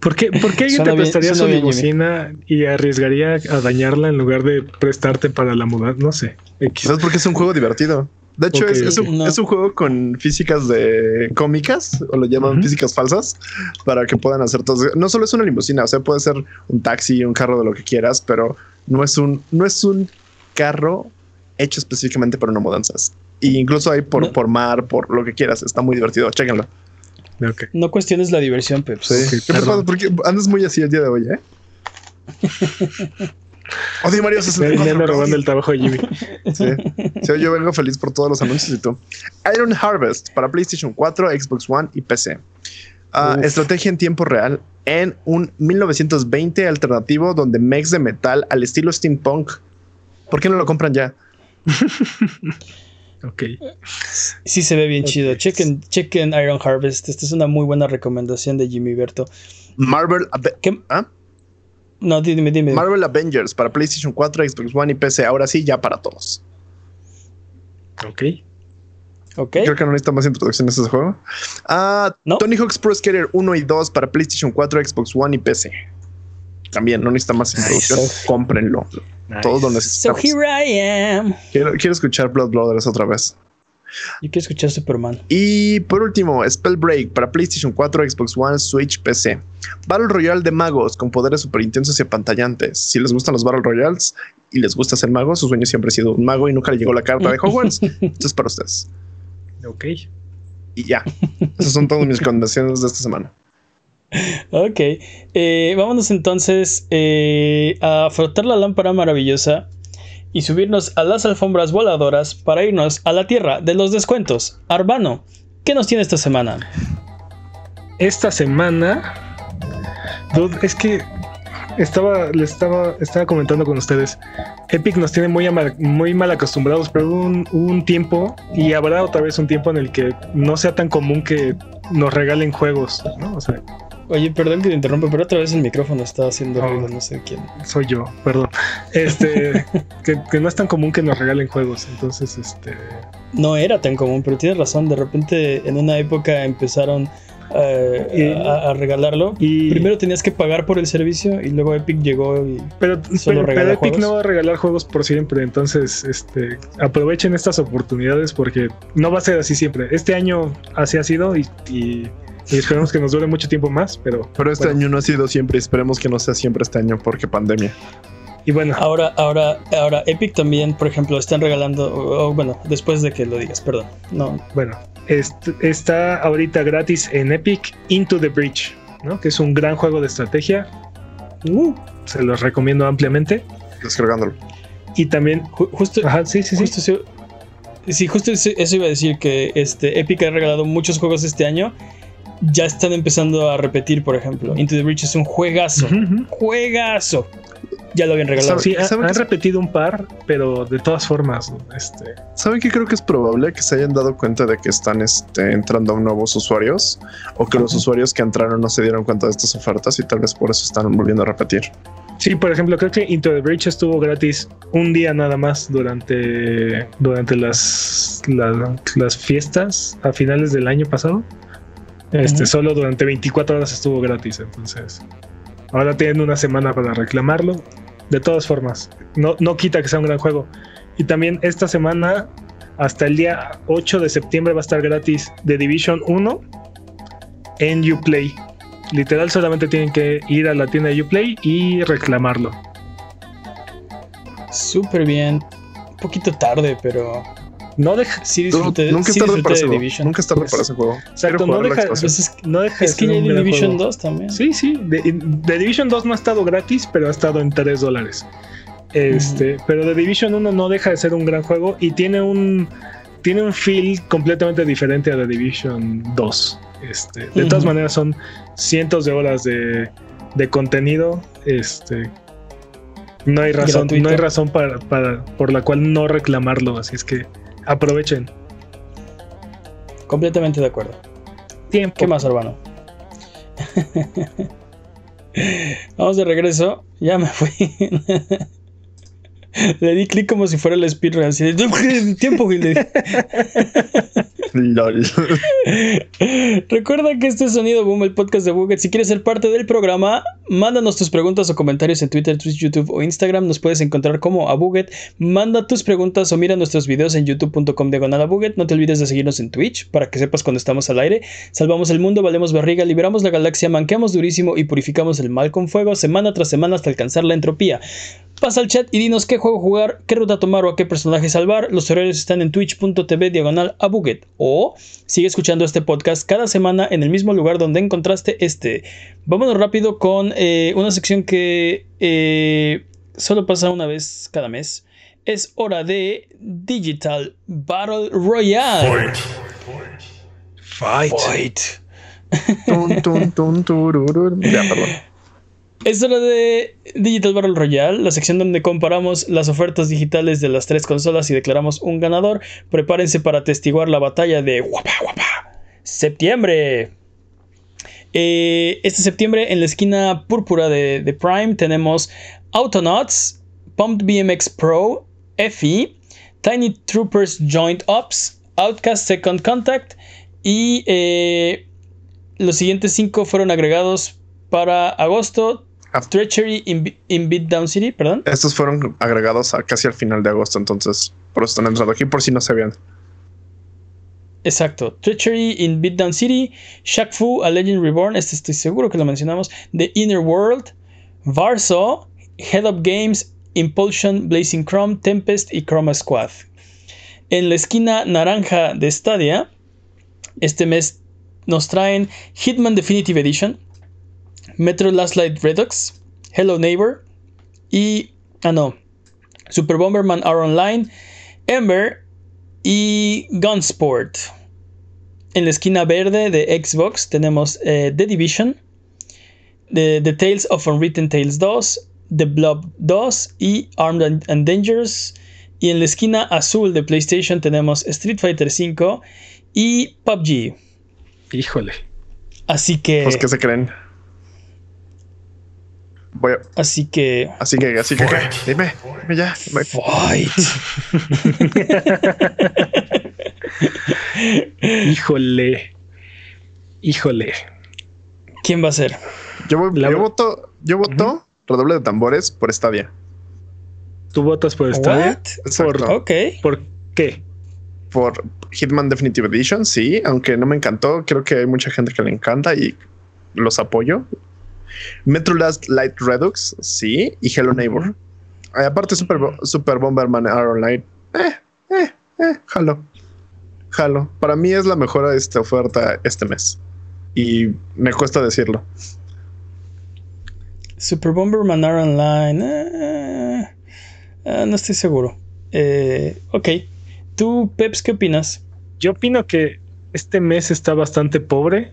¿Por qué, ¿Por qué alguien te prestaría su limusina y arriesgaría a dañarla en lugar de prestarte para la mudanza? No sé. Quizás porque es un juego divertido. De hecho, es, un, juego con físicas de cómicas, o lo llaman físicas falsas, para que puedan hacer todo. No solo es una limusina, o sea, puede ser un taxi, un carro de lo que quieras, pero no es un, no es un carro hecho específicamente para una mudanza. Y incluso hay por, por mar, por lo que quieras. Está muy divertido. Chéquenlo. No cuestiones la diversión, Pep. Sí. ¿Qué pasa? Porque andas muy así el día de hoy, ¿eh? <laughs> Odio Mario 64. Me robando el trabajo de Jimmy. <laughs> Sí. Yo vengo feliz por todos los anuncios y tú. Iron Harvest para PlayStation 4, Xbox One y PC. Ah, estrategia en tiempo real en un 1920 alternativo donde mechs de metal al estilo steampunk. ¿Por qué no lo compran ya? <laughs> Ok. Sí se ve bien chido. Chequen, chequen Iron Harvest. Esta es una muy buena recomendación de Jimmy Berto. Marvel... ¿Ah? No, dime, dime. Marvel Avengers para PlayStation 4, Xbox One y PC. Ahora sí, ya para todos. Ok. Ok. Creo que no necesita más introducciones a ese juego. Ah, Tony Hawk's Pro Skater 1 y 2 para PlayStation 4, Xbox One y PC. También no necesita más introducción. Cómprenlo. Todos lo necesitamos. So here I am. Quiero, escuchar Blood Brothers otra vez. Yo quiero escuchar Superman. Y por último, Spellbreak para PlayStation 4, Xbox One, Switch, PC. Battle Royale de magos con poderes super intensos y apantallantes. Si les gustan los Battle Royales y les gusta ser mago, su sueño siempre ha sido un mago y nunca le llegó la carta de Hogwarts. <laughs> Esto es para ustedes. Ok. Y ya. Esas son todas mis recomendaciones de esta semana. Ok, eh, vámonos entonces eh, a frotar la lámpara maravillosa y subirnos a las alfombras voladoras para irnos a la tierra de los descuentos. Arbano, ¿qué nos tiene esta semana? Esta semana, es que estaba, le estaba, estaba comentando con ustedes. Epic nos tiene muy, muy mal acostumbrados, pero un, un, tiempo y habrá otra vez un tiempo en el que no sea tan común que nos regalen juegos, ¿no? O sea, Oye, perdón que te interrumpa, pero otra vez el micrófono está haciendo ruido, no sé quién. Soy yo, perdón. Este, <laughs> que, no es tan común que nos regalen juegos, entonces, este. No era tan común, pero tienes razón. De repente, en una época empezaron eh, a, regalarlo. Y primero tenías que pagar por el servicio y luego Epic llegó y pero, solo pero, Epic no va a regalar juegos por siempre, entonces este aprovechen estas oportunidades porque no va a ser así siempre. Este año así ha sido y y esperemos que nos dure mucho tiempo más, pero. Pero este año no ha sido siempre, esperemos que no sea siempre este año porque pandemia. Y bueno. Ahora, ahora, ahora, Epic también, por ejemplo, están regalando. bueno, después de que lo digas, perdón. No. Bueno, está ahorita gratis en Epic Into the Breach, ¿no? Que es un gran juego de estrategia. Uh, se los recomiendo ampliamente. Descargándolo. Y también, justo. Ajá, sí, sí, sí. Sí, justo eso iba a decir que este Epic ha regalado muchos juegos este año ya están empezando a repetir, por ejemplo. Into the Breach es un juegazo. Juegazo. Ya lo habían regalado. Sí, han repetido un par, pero de todas formas, este. ¿Saben que creo que es probable que se hayan dado cuenta de que están este, entrando nuevos usuarios? O que los usuarios que entraron no se dieron cuenta de estas ofertas y tal vez por eso están volviendo a repetir. Sí, por ejemplo, creo que Into the Breach estuvo gratis un día nada más durante, durante las, las, fiestas a finales del año pasado. Este, Solo durante 24 horas estuvo gratis, entonces ahora tienen una semana para reclamarlo. De todas formas, no, no quita que sea un gran juego. Y también esta semana, hasta el día 8 de septiembre, va a estar gratis The Division 1 en Uplay. Literal, solamente tienen que ir a la tienda de Uplay y reclamarlo. Súper bien. Un poquito tarde, pero. No deja. Sí, disfruté, nunca sí es tarde para ese juego. Division. Nunca es tarde para ese juego. Exacto, no deja, pues es, no deja. Es que ya hay Division 2 también. Sí, sí. The, Division 2 no ha estado gratis, pero ha estado en 3 dólares. Este, pero The Division 1 no deja de ser un gran juego y tiene un tiene un feel completamente diferente a The Division 2. Este, de todas maneras son cientos de horas de, contenido. Este, no hay razón, no hay razón para, por la cual no reclamarlo. Así es que aprovechen. Completamente de acuerdo. Tiempo. ¿Qué más, hermano? <laughs> Vamos de regreso. Ya me fui. <laughs> Le di clic como si fuera el speedrun. Así de tiempo, Recuerda que este es Sonido Boom, el podcast de Buget. Si quieres ser parte del programa, mándanos tus preguntas o comentarios en Twitter, Twitch, YouTube o Instagram. Nos puedes encontrar como a Buget. Manda tus preguntas o mira nuestros videos en youtube.com diagonal a Buget. No te olvides de seguirnos en Twitch para que sepas cuando estamos al aire. Salvamos el mundo, valemos barriga, liberamos la galaxia, manqueamos durísimo y purificamos el mal con fuego semana tras semana hasta alcanzar la entropía. Pasa al chat y dinos qué juego jugar, qué ruta tomar o a qué personaje salvar. Los horarios están en twitch.tv diagonal a Buget. O sigue escuchando este podcast cada semana en el mismo lugar donde encontraste este. Vámonos rápido con eh, una sección que eh, solo pasa una vez cada mes. Es hora de Digital Battle Royale. Fight. Fight. ya, perdón. <laughs> Es hora de Digital Battle Royale, la sección donde comparamos las ofertas digitales de las tres consolas y declaramos un ganador. Prepárense para atestiguar la batalla de Guapa Guapa. Septiembre. Eh, este septiembre en la esquina púrpura de, Prime tenemos Autonauts, Pumped BMX Pro, FE, Tiny Troopers Joint Ops, Outcast Second Contact y eh, los siguientes cinco fueron agregados para agosto. Treachery in, Beatdown City, perdón. Estos fueron agregados a casi al final de agosto, entonces por eso están entrando aquí, por si no se vean. Exacto. Treachery in Beatdown City, Shaq Fu, A Legend Reborn, este estoy seguro que lo mencionamos, The Inner World, Varso, Head Up Games, Impulsion, Blazing Chrome, Tempest y Chroma Squad. En la esquina naranja de Stadia, este mes nos traen Hitman Definitive Edition, Metro Last Light Redux, Hello Neighbor y. Ah, no. Super Bomberman R Online, Ember y Gunsport. En la esquina verde de Xbox tenemos eh, The Division, The, Tales of Unwritten Tales 2, The Blob 2 y Armed and Dangerous. Y en la esquina azul de PlayStation tenemos Street Fighter V y PUBG. Híjole. Así que. Pues que se creen. Así que. Así que, así que. Dime, dime ya. Fight. <laughs> Híjole. Híjole. ¿Quién va a ser? Yo, voto, yo voto redoble de tambores por Stadia. ¿Tú votas por Stadia? Por, ¿Por qué? Por Hitman Definitive Edition, sí, aunque no me encantó, creo que hay mucha gente que le encanta y los apoyo. Metro Last Light Redux, sí, y Hello Neighbor. aparte, Super, Super Bomberman Arrow Light. Eh, eh, eh, jalo. Jalo. Para mí es la mejor esta oferta este mes. Y me cuesta decirlo. Super Bomberman Arrow Online. Eh, eh, no estoy seguro. Eh, ok. ¿Tú, Peps, qué opinas? Yo opino que este mes está bastante pobre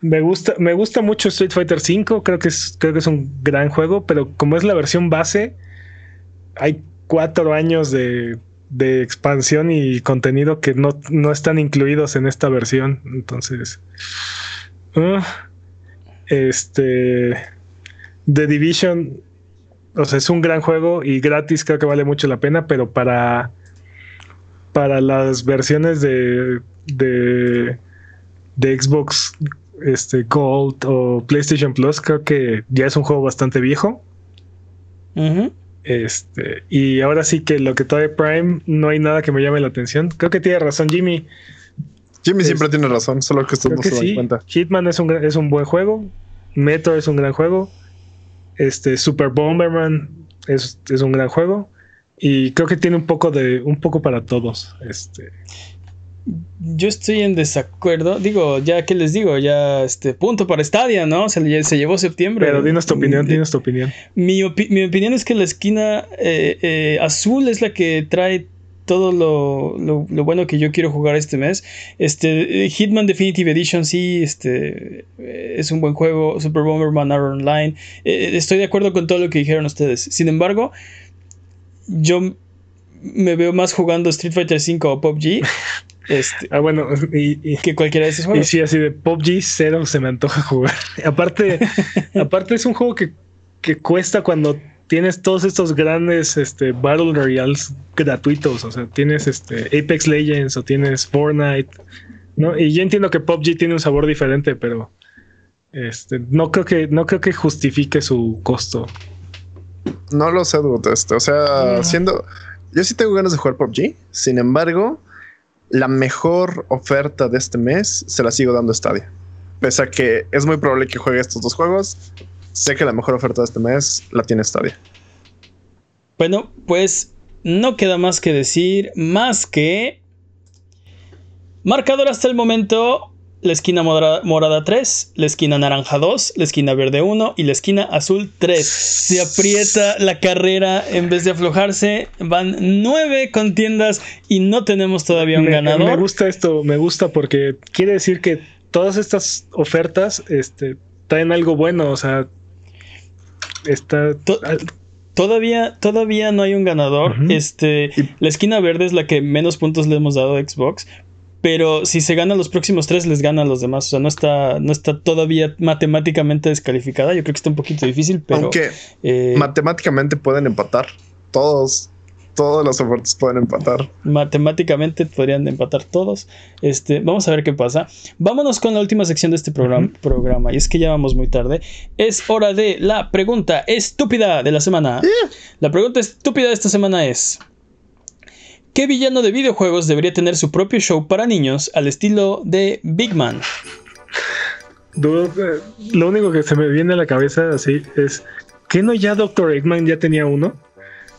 me gusta, me gusta mucho Street Fighter V, creo que es, creo que es un gran juego, pero como es la versión base, hay cuatro años de, de expansión y contenido que no, no, están incluidos en esta versión. Entonces, uh, este The Division, o sea, es un gran juego y gratis creo que vale mucho la pena, pero para para las versiones de, de Xbox este, Gold o PlayStation Plus, creo que ya es un juego bastante viejo. Este, y ahora sí que lo que trae Prime, no hay nada que me llame la atención. Creo que tiene razón, Jimmy. Jimmy siempre tiene razón, solo que esto no se dan cuenta. Hitman es un, es un buen juego. Metro es un gran juego. Este, Super Bomberman es, es un gran juego. Y creo que tiene un poco de, un poco para todos. Este. Yo estoy en desacuerdo. Digo, ya que les digo, ya este punto para Stadia, ¿no? Se, se llevó septiembre. Pero dinos tu opinión, dinos tu opinión. Mi, opinión es que la esquina eh, eh, azul es la que trae todo lo, lo, bueno que yo quiero jugar este mes. Este Hitman Definitive Edition sí, este es un buen juego. Super Bomberman Hour Online. Eh, estoy de acuerdo con todo lo que dijeron ustedes. Sin embargo, yo me veo más jugando Street Fighter V o PUBG. <laughs> Este, ah, bueno, y, que cualquiera de esos juegos. Y sí, así de PUBG cero se me antoja jugar. <laughs> aparte, <laughs> aparte es un juego que, que, cuesta cuando tienes todos estos grandes este, Battle Royales gratuitos. O sea, tienes este Apex Legends o tienes Fortnite. ¿no? Y yo entiendo que PUBG tiene un sabor diferente, pero este, no creo que, no creo que justifique su costo. No lo sé, dude. Este, o sea, siendo. Yo sí tengo ganas de jugar PUBG. Sin embargo, la mejor oferta de este mes se la sigo dando a Stadia. Pese a que es muy probable que juegue estos dos juegos, sé que la mejor oferta de este mes la tiene Stadia. Bueno, pues no queda más que decir, más que. Marcador hasta el momento: la esquina morada, 3, la esquina naranja 2, la esquina verde 1 y la esquina azul 3. Se aprieta la carrera en vez de aflojarse. Van 9 contiendas y no tenemos todavía un ganador. Me gusta esto, me gusta porque quiere decir que todas estas ofertas este, traen algo bueno. O sea, está. Todavía, todavía no hay un ganador. Este, la esquina verde es la que menos puntos le hemos dado a Xbox, pero si se ganan los próximos tres, les ganan los demás. O sea, no está, no está todavía matemáticamente descalificada. Yo creo que está un poquito difícil, pero. Aunque eh, matemáticamente pueden empatar. Todos, todas las ofertas pueden empatar. Matemáticamente podrían empatar todos. Este, vamos a ver qué pasa. Vámonos con la última sección de este programa, programa. Y es que ya vamos muy tarde. Es hora de la pregunta estúpida de la semana. La pregunta estúpida de esta semana es. ¿Qué villano de videojuegos debería tener su propio show para niños al estilo de Big Man? Eh, lo único que se me viene a la cabeza así es ¿que no ya Dr. Eggman ya tenía uno?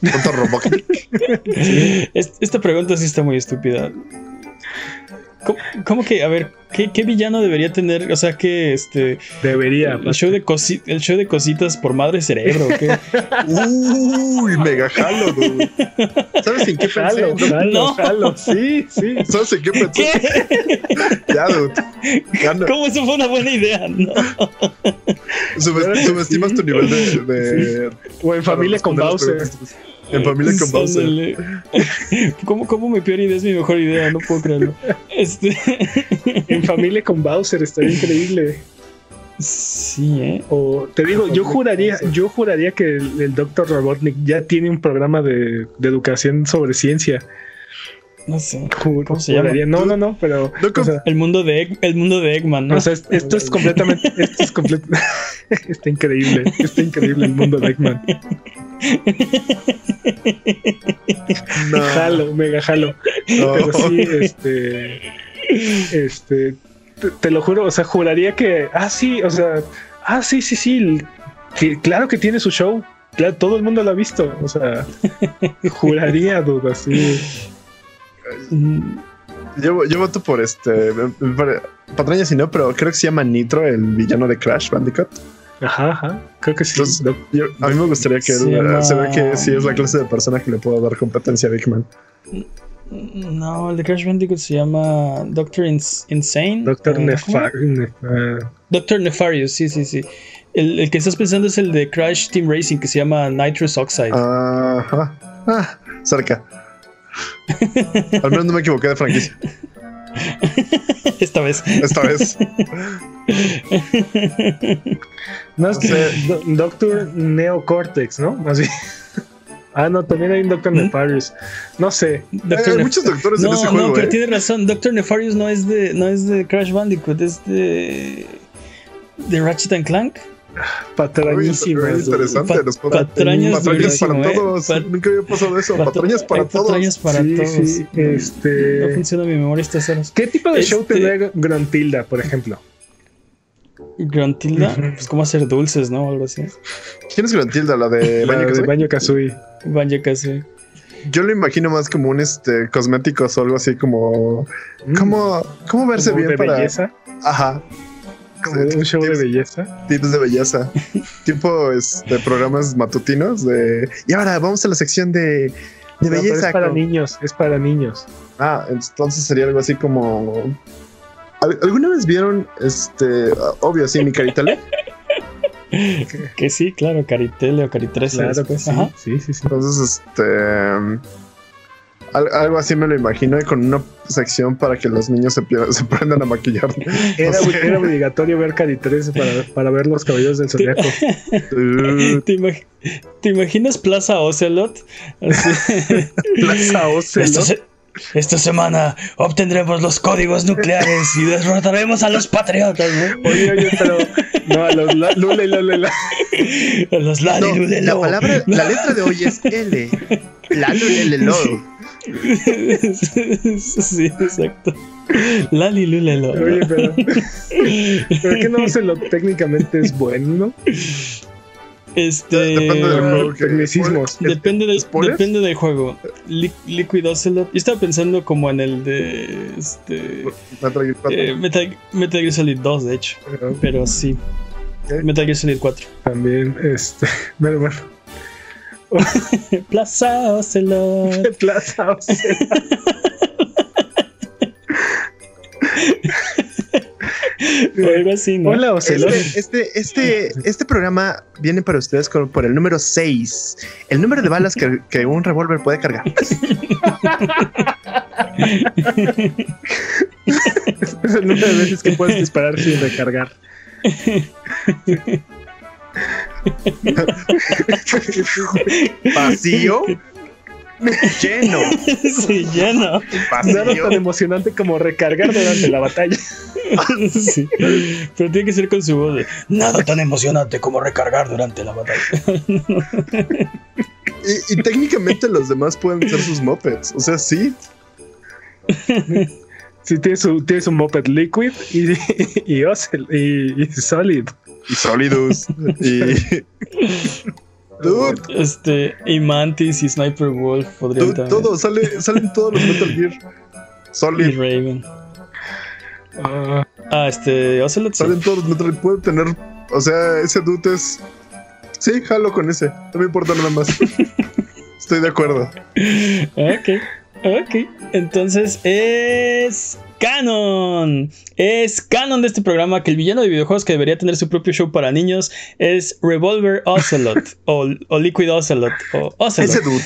<laughs> Esta pregunta sí está muy estúpida. ¿Cómo, que, a ver, ¿qué, villano debería tener? O sea, que este. Debería. El show, de el show de cositas por madre cerebro, ¿qué? Uy, mega jalo, dude. ¿Sabes en qué pensé? Jalo, no. jalo, sí, sí. ¿Sabes en qué pensé? ya, dude. ¿Cómo eso fue una buena idea? No. subestimas tu nivel de. de o en familia con Bowser. En familia con Bowser. <laughs> ¿Cómo, ¿Cómo mi peor idea es mi mejor idea? No puedo creerlo. Este... <laughs> en familia con Bowser estaría increíble. Sí, ¿eh? O te digo, yo juraría, yo juraría que el, el Dr. Robotnik ya tiene un programa de, de educación sobre ciencia. No sé. ¿Cómo se llama? No, no, no, pero. el, mundo de el mundo de Eggman, ¿no? O sea, esto es completamente. <laughs> Esto es completamente. <laughs> está increíble. Está increíble el mundo de Eggman. No. Jalo, mega jalo. Pero sí, este. Este. Te, lo juro, o sea, juraría que. Ah, sí, o sea. Ah, sí, sí, sí. claro que tiene su show. Claro, todo el mundo lo ha visto. O sea, juraría, duda, sí. Yo, yo voto por este. Patraña si no, pero creo que se llama Nitro, el villano de Crash Bandicoot. Ajá, ajá. Creo que sí. a mí me gustaría que se, ve que sí es la clase de persona que le puedo dar competencia a Big Man. No, el de Crash Bandicoot se llama Doctor Ins- Insane. Doctor. Nefar- Doctor Nefarious, sí, sí, sí. El, el que estás pensando es el de Crash Team Racing que se llama Nitrous Oxide. Ajá. Ah, cerca. Al menos no me equivoqué de franquicia. <laughs> Esta vez. Esta vez. <laughs> No, es que sé. Do- Doctor Neocortex, ¿no? Más bien. <laughs> Ah, no, también hay un Doctor ¿Mm? Nefarious. No sé. Doctor Hay muchos doctores en no, ese no, juego, pero eh. tiene razón. Doctor Nefarious no es de, no es de Crash Bandicoot, es de. de Ratchet and Clank. Patrañísimas. Muy interesante. Pa- los patrañas patrañas para eh. todos. Pat- Nunca había pasado eso. Pat- Patrañas para todos. patrañas para sí, todos. sí. No Este. funciona mi memoria estas horas. ¿Qué tipo de show Este- tendría Gruntilda, por ejemplo? Gruntilda, Ujú. pues como hacer dulces, ¿no? Algo así. ¿Quién es Grantilda? La de La Banjo de Kazooie? Banjo Kazooie. Yo lo imagino más como un este cosméticos o algo así como. ¿Cómo, cómo verse Como bien de para. belleza. Ajá. Como un show de belleza. tips de belleza. tipo este, programas matutinos de. Y ahora vamos a la sección de. De No, pero belleza. es para niños, es para niños. Ah, entonces sería algo así como. ¿Al- ¿Alguna vez vieron este. Obvio, sí, mi caritale? Que sí, claro, Caritele o Caritrece. Claro que después. sí. Ajá. Sí, sí, sí. Entonces, este. Al- algo así me lo imagino y con una sección para que los niños se, pierdan- <laughs> se aprendan a maquillar. Era, O sea- era obligatorio ver Cari 13 para, para ver los caballeros del zodiaco. <laughs> ¿Te, imag- te imaginas Plaza Ocelot? <laughs> Plaza Ocelot. Esta, se- esta semana obtendremos los códigos nucleares y derrotaremos a los patriotas. ¿no? Oye, oye, pero no, a los la, lule, lule, la. A los Lali no, la palabra, la letra de hoy es L. Lalo, lelelo. Sí, exacto. Lali Lulelo. Oye, pero. <laughs> ¿Pero qué no Ocelot técnicamente es bueno? Este. Depende del juego que- Tecnicismos. Depende del, ¿Spoilers? depende del juego. Li- Liquid Ocelot. Yo estaba pensando como en el de. Este. Metal Gear 4. eh, Metal, Metal Gear Solid 2, de hecho. Pero Pero sí. Ok. Metal Gear Solid 4. también, este. <laughs> Pero bueno. <laughs> Plaza Ocelot. <laughs> Plaza Ocelot. o <laughs> algo así, ¿no? Hola, Ocelot. Este, este, este, este programa viene para ustedes con- por el número 6. El número de balas que, que un revólver puede cargar. Es el número de veces que puedes disparar sin recargar. <laughs> Vacío. Lleno. sí, ya no. Nada tan emocionante como recargar durante la batalla. <laughs> Sí. Pero tiene que ser con su voz de nada tan emocionante como recargar durante la batalla. Y, y técnicamente los demás pueden ser sus mopeds. O sea, sí. Sí, tiene su, tiene su moped liquid y, y, y solid. Y sólidos. Y. <laughs> Dude, Este, y Mantis y Sniper Wolf podrían dude, también. todo, sale, salen todos los Metal Gear. Y Solid. Raven. Ah, Ah, este, Ocelot. Salen todos los Metal Gear. Puede tener. O sea, ese dude es. Sí, jalo con ese. No me importa nada más. <laughs> Estoy de acuerdo. Ok, ok. Entonces es canon. Es canon de este programa que el villano de videojuegos que debería tener su propio show para niños es Revolver Ocelot <laughs> o, o Liquid Ocelot o Ocelot. Ese dude.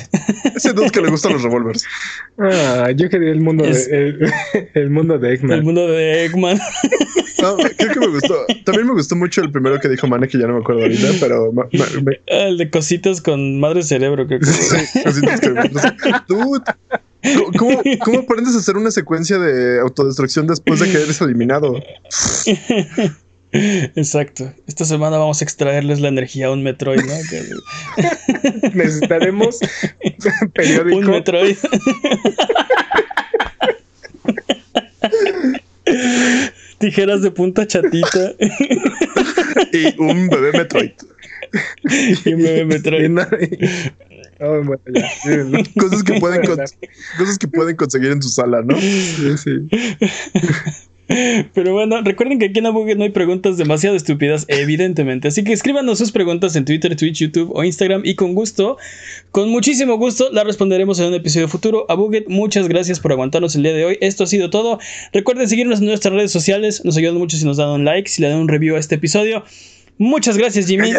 Ese dude que le gustan los revólveres. ah, yo quería el mundo Es- de el, el mundo de El Eggman. mundo de Eggman. No, creo que me gustó. También me gustó mucho el primero que dijo Mane, que ya no me acuerdo ahorita, pero ma- ma- me- El de cositas con madre cerebro, creo que. sí, cositas que- Dude, ¿cómo, <laughs> ¿cómo aprendes a hacer una secuencia de autodestrucción después de que eres eliminado? Exacto. Esta semana vamos a extraerles la energía a un Metroid, ¿no? <laughs> Necesitaremos un periódico. Metroid. Tijeras de punta chatita Y un bebé Metroid. y un bebé Y Metroid. y- Oh, bueno, ya. Sí, ¿no? <laughs> Cosas que pueden, Bueno, cons- cosas que pueden conseguir en su sala, ¿no? sí, sí. <laughs> Pero bueno, recuerden que aquí en Abuget no hay preguntas demasiado estúpidas, evidentemente. Así que escríbanos sus preguntas en Twitter, Twitch, YouTube o Instagram y con gusto, con muchísimo gusto, las responderemos en un episodio futuro. Abuget, muchas gracias por aguantarnos el día de hoy. Esto ha sido todo. Recuerden seguirnos en nuestras redes sociales. Nos ayudan mucho si nos dan un like, si le dan un review a este episodio. Muchas gracias, Jimmy.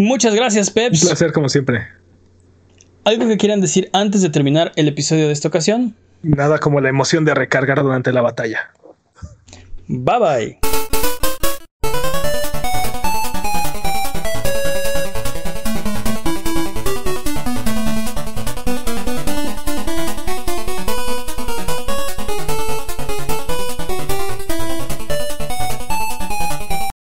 Muchas gracias, Peps. Un placer, como siempre. ¿Algo que quieran decir antes de terminar el episodio de esta ocasión? Nada como la emoción de recargar durante la batalla. Bye bye.